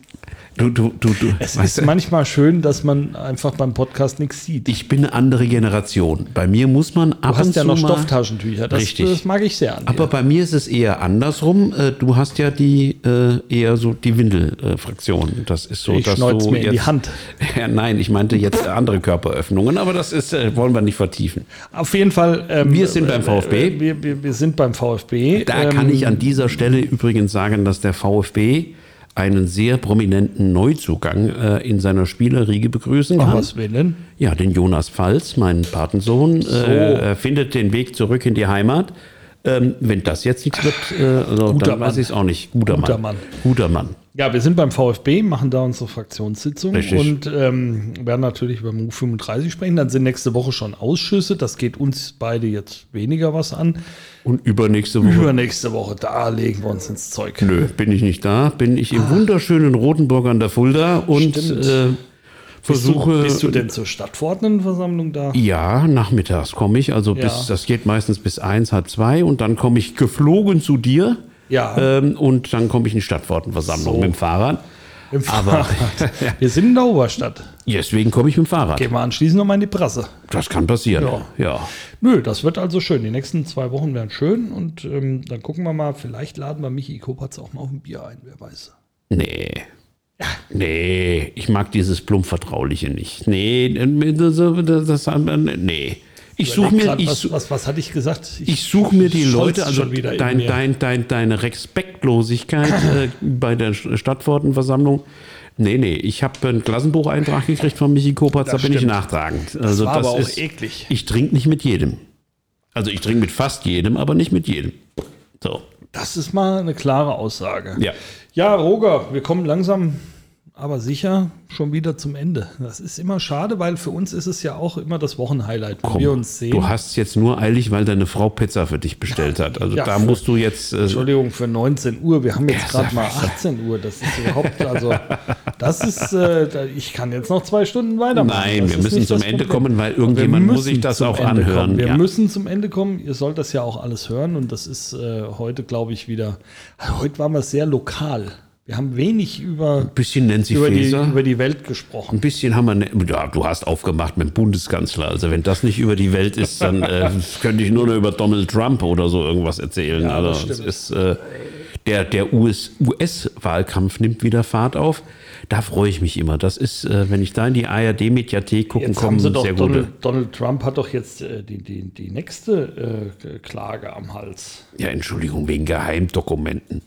Du, du, du, du. Es weißt ist du, manchmal schön, dass man einfach beim Podcast nichts sieht. ich bin eine andere Generation. Bei mir muss man ab du hast und ja zu noch Stofftaschentücher. Das, Richtig. das mag ich sehr an dir. Aber bei mir ist es eher andersrum. Äh, Du hast ja die äh, eher so die Windelfraktion. Das ist so, Ich dass du mir in die jetzt- Hand. [laughs] Ja, nein, ich meinte jetzt andere Körperöffnungen, aber das ist äh, wollen wir nicht vertiefen. Auf jeden Fall. ähm, Wir sind beim VfB. Wir, wir, wir sind beim VfB. Da Ähm, kann ich an dieser Stelle übrigens sagen, dass der VfB einen sehr prominenten Neuzugang äh, in seiner Spielerriege begrüßen Ach, kann. was will denn? Ja, den Jonas Pfalz, meinen Patensohn, äh, er findet den Weg zurück in die Heimat. Ähm, wenn das jetzt nichts wird, äh, also, Guter dann weiß Mann. ich es auch nicht. Guter, Guter Mann. Mann. Guter Mann. Ja, wir sind beim VfB, machen da unsere Fraktionssitzung Richtig. und ähm, werden natürlich über MU 35 sprechen. Dann sind nächste Woche schon Ausschüsse. Das geht uns beide jetzt weniger was an. Und übernächste Woche. Übernächste Woche, da legen wir uns ins Zeug. Nö, bin ich nicht da. Bin ich im wunderschönen Rotenburg an der Fulda und äh, Bist du, versuche. bist du denn zur Stadtverordnetenversammlung da? Ja, nachmittags komme ich. Also Ja. bis, das geht meistens bis eins, halb zwei und dann komme ich geflogen zu dir. Ja. Ähm, und dann komme ich in die Stadtwortenversammlung So. mit dem Fahrrad. Im aber- Fahrrad. [laughs] wir sind in der Oberstadt. Deswegen komme ich mit dem Fahrrad. Gehen wir anschließend nochmal in die Presse. Das kann passieren. Ja. ja. Nö, das wird also schön. Die nächsten zwei Wochen werden schön und ähm, dann gucken wir mal, vielleicht laden wir Michi Kopatz auch mal auf ein Bier ein, wer weiß. Nee. Nee, ich mag dieses plump-vertrauliche nicht. Nee, das, das, das, nee. Ich suche mir, Grad, ich, was, was, was hatte ich gesagt? ich suche mir die Leute, also dein, dein, dein, deine Respektlosigkeit äh, bei der Stadtwortenversammlung. Nee, nee, ich habe einen Klassenbucheintrag gekriegt von Michi Kopatz, da Das bin ich stimmt. nachtragend. Also war aber auch ist, eklig. Ich trinke nicht mit jedem. Also ich trinke mit fast jedem, aber nicht mit jedem. So. Das ist mal eine klare Aussage. Ja. Ja, Roger, wir kommen langsam, aber sicher schon wieder zum Ende. Das ist immer schade, weil für uns ist es ja auch immer das Wochenhighlight, wenn Komm, wir uns sehen. Du hast jetzt nur eilig, weil deine Frau Pizza für dich bestellt hat. Also Ja, da für- musst du jetzt. Äh, Entschuldigung, für 19 Uhr. Wir haben jetzt Ja, gerade mal 18 Uhr. Das ist überhaupt, also, das ist, äh, ich kann jetzt noch zwei Stunden weitermachen. Nein, Das wir müssen zum Ende kommen, weil irgendjemand muss sich das auch Ende anhören. Kommen. Wir ja. müssen zum Ende kommen. Ihr sollt das ja auch alles hören. Und das ist äh, heute, glaube ich, wieder. Heute waren wir sehr lokal. Wir haben wenig über, Ein bisschen Nancy über, die, über die Welt gesprochen. Ein bisschen haben wir. Ne ja, du hast aufgemacht mit dem Bundeskanzler. Also, wenn das nicht über die Welt ist, dann äh, [laughs] könnte ich nur noch über Donald Trump oder so irgendwas erzählen. Ja, also, ist, äh, der der US US-Wahlkampf nimmt wieder Fahrt auf. Da freue ich mich immer. Das ist, äh, wenn ich da in die ARD-Mediathek gucken komme, sie doch sehr gute. Donald, Donald Trump hat doch jetzt äh, die, die, die nächste äh, Klage am Hals. Ja, Entschuldigung, wegen Geheimdokumenten.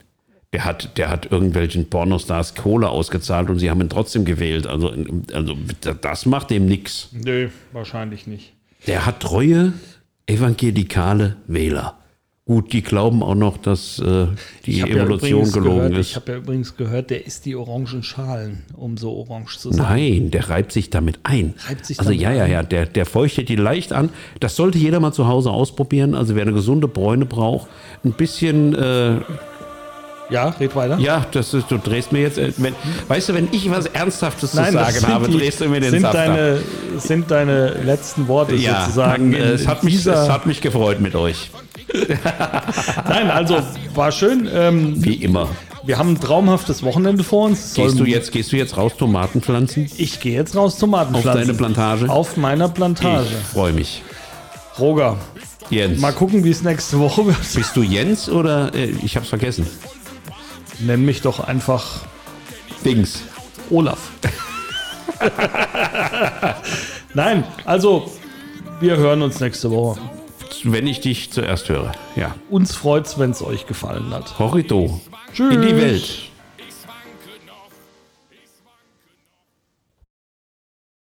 Der hat, der hat irgendwelchen Pornostars Kohle ausgezahlt und sie haben ihn trotzdem gewählt. Also, also das macht dem nichts. Nö, wahrscheinlich nicht. Der hat treue evangelikale Wähler. Gut, die glauben auch noch, dass äh, die ja Evolution übrigens gelogen gehört, Ich ist. habe ja übrigens gehört, der isst die orangen Schalen, um so orange zu sein. Nein, der reibt sich damit ein. Reibt sich also ja, ja, ja, der, der feuchtet die leicht an. Das sollte jeder mal zu Hause ausprobieren. Also wer eine gesunde Bräune braucht, ein bisschen äh, Ja, red weiter. Ja, das ist, du drehst mir jetzt, äh, wenn, weißt du, wenn ich was Ernsthaftes zu das sagen habe, die- drehst du mir den sind Saft ab. deine, sind deine letzten Worte Ja, sozusagen. dann, äh, es, hat mich, es hat mich gefreut mit euch. [laughs] Nein, also war schön. Ähm, Wie immer. wir haben ein traumhaftes Wochenende vor uns. Gehst du jetzt, gehst du jetzt raus Tomaten pflanzen? Ich gehe jetzt raus Tomatenpflanzen. Auf deine Plantage? Auf meiner Plantage. Ich freue mich. Roger, Jens. mal gucken, wie es nächste Woche [laughs] wird. Bist du Jens oder äh, ich hab's vergessen? Nenn mich doch einfach Dings. Olaf. Nein, also wir hören uns nächste Woche. Wenn ich dich zuerst höre. Ja. Uns freut's, wenn es euch gefallen hat. Horito. Tschüss. In die Welt.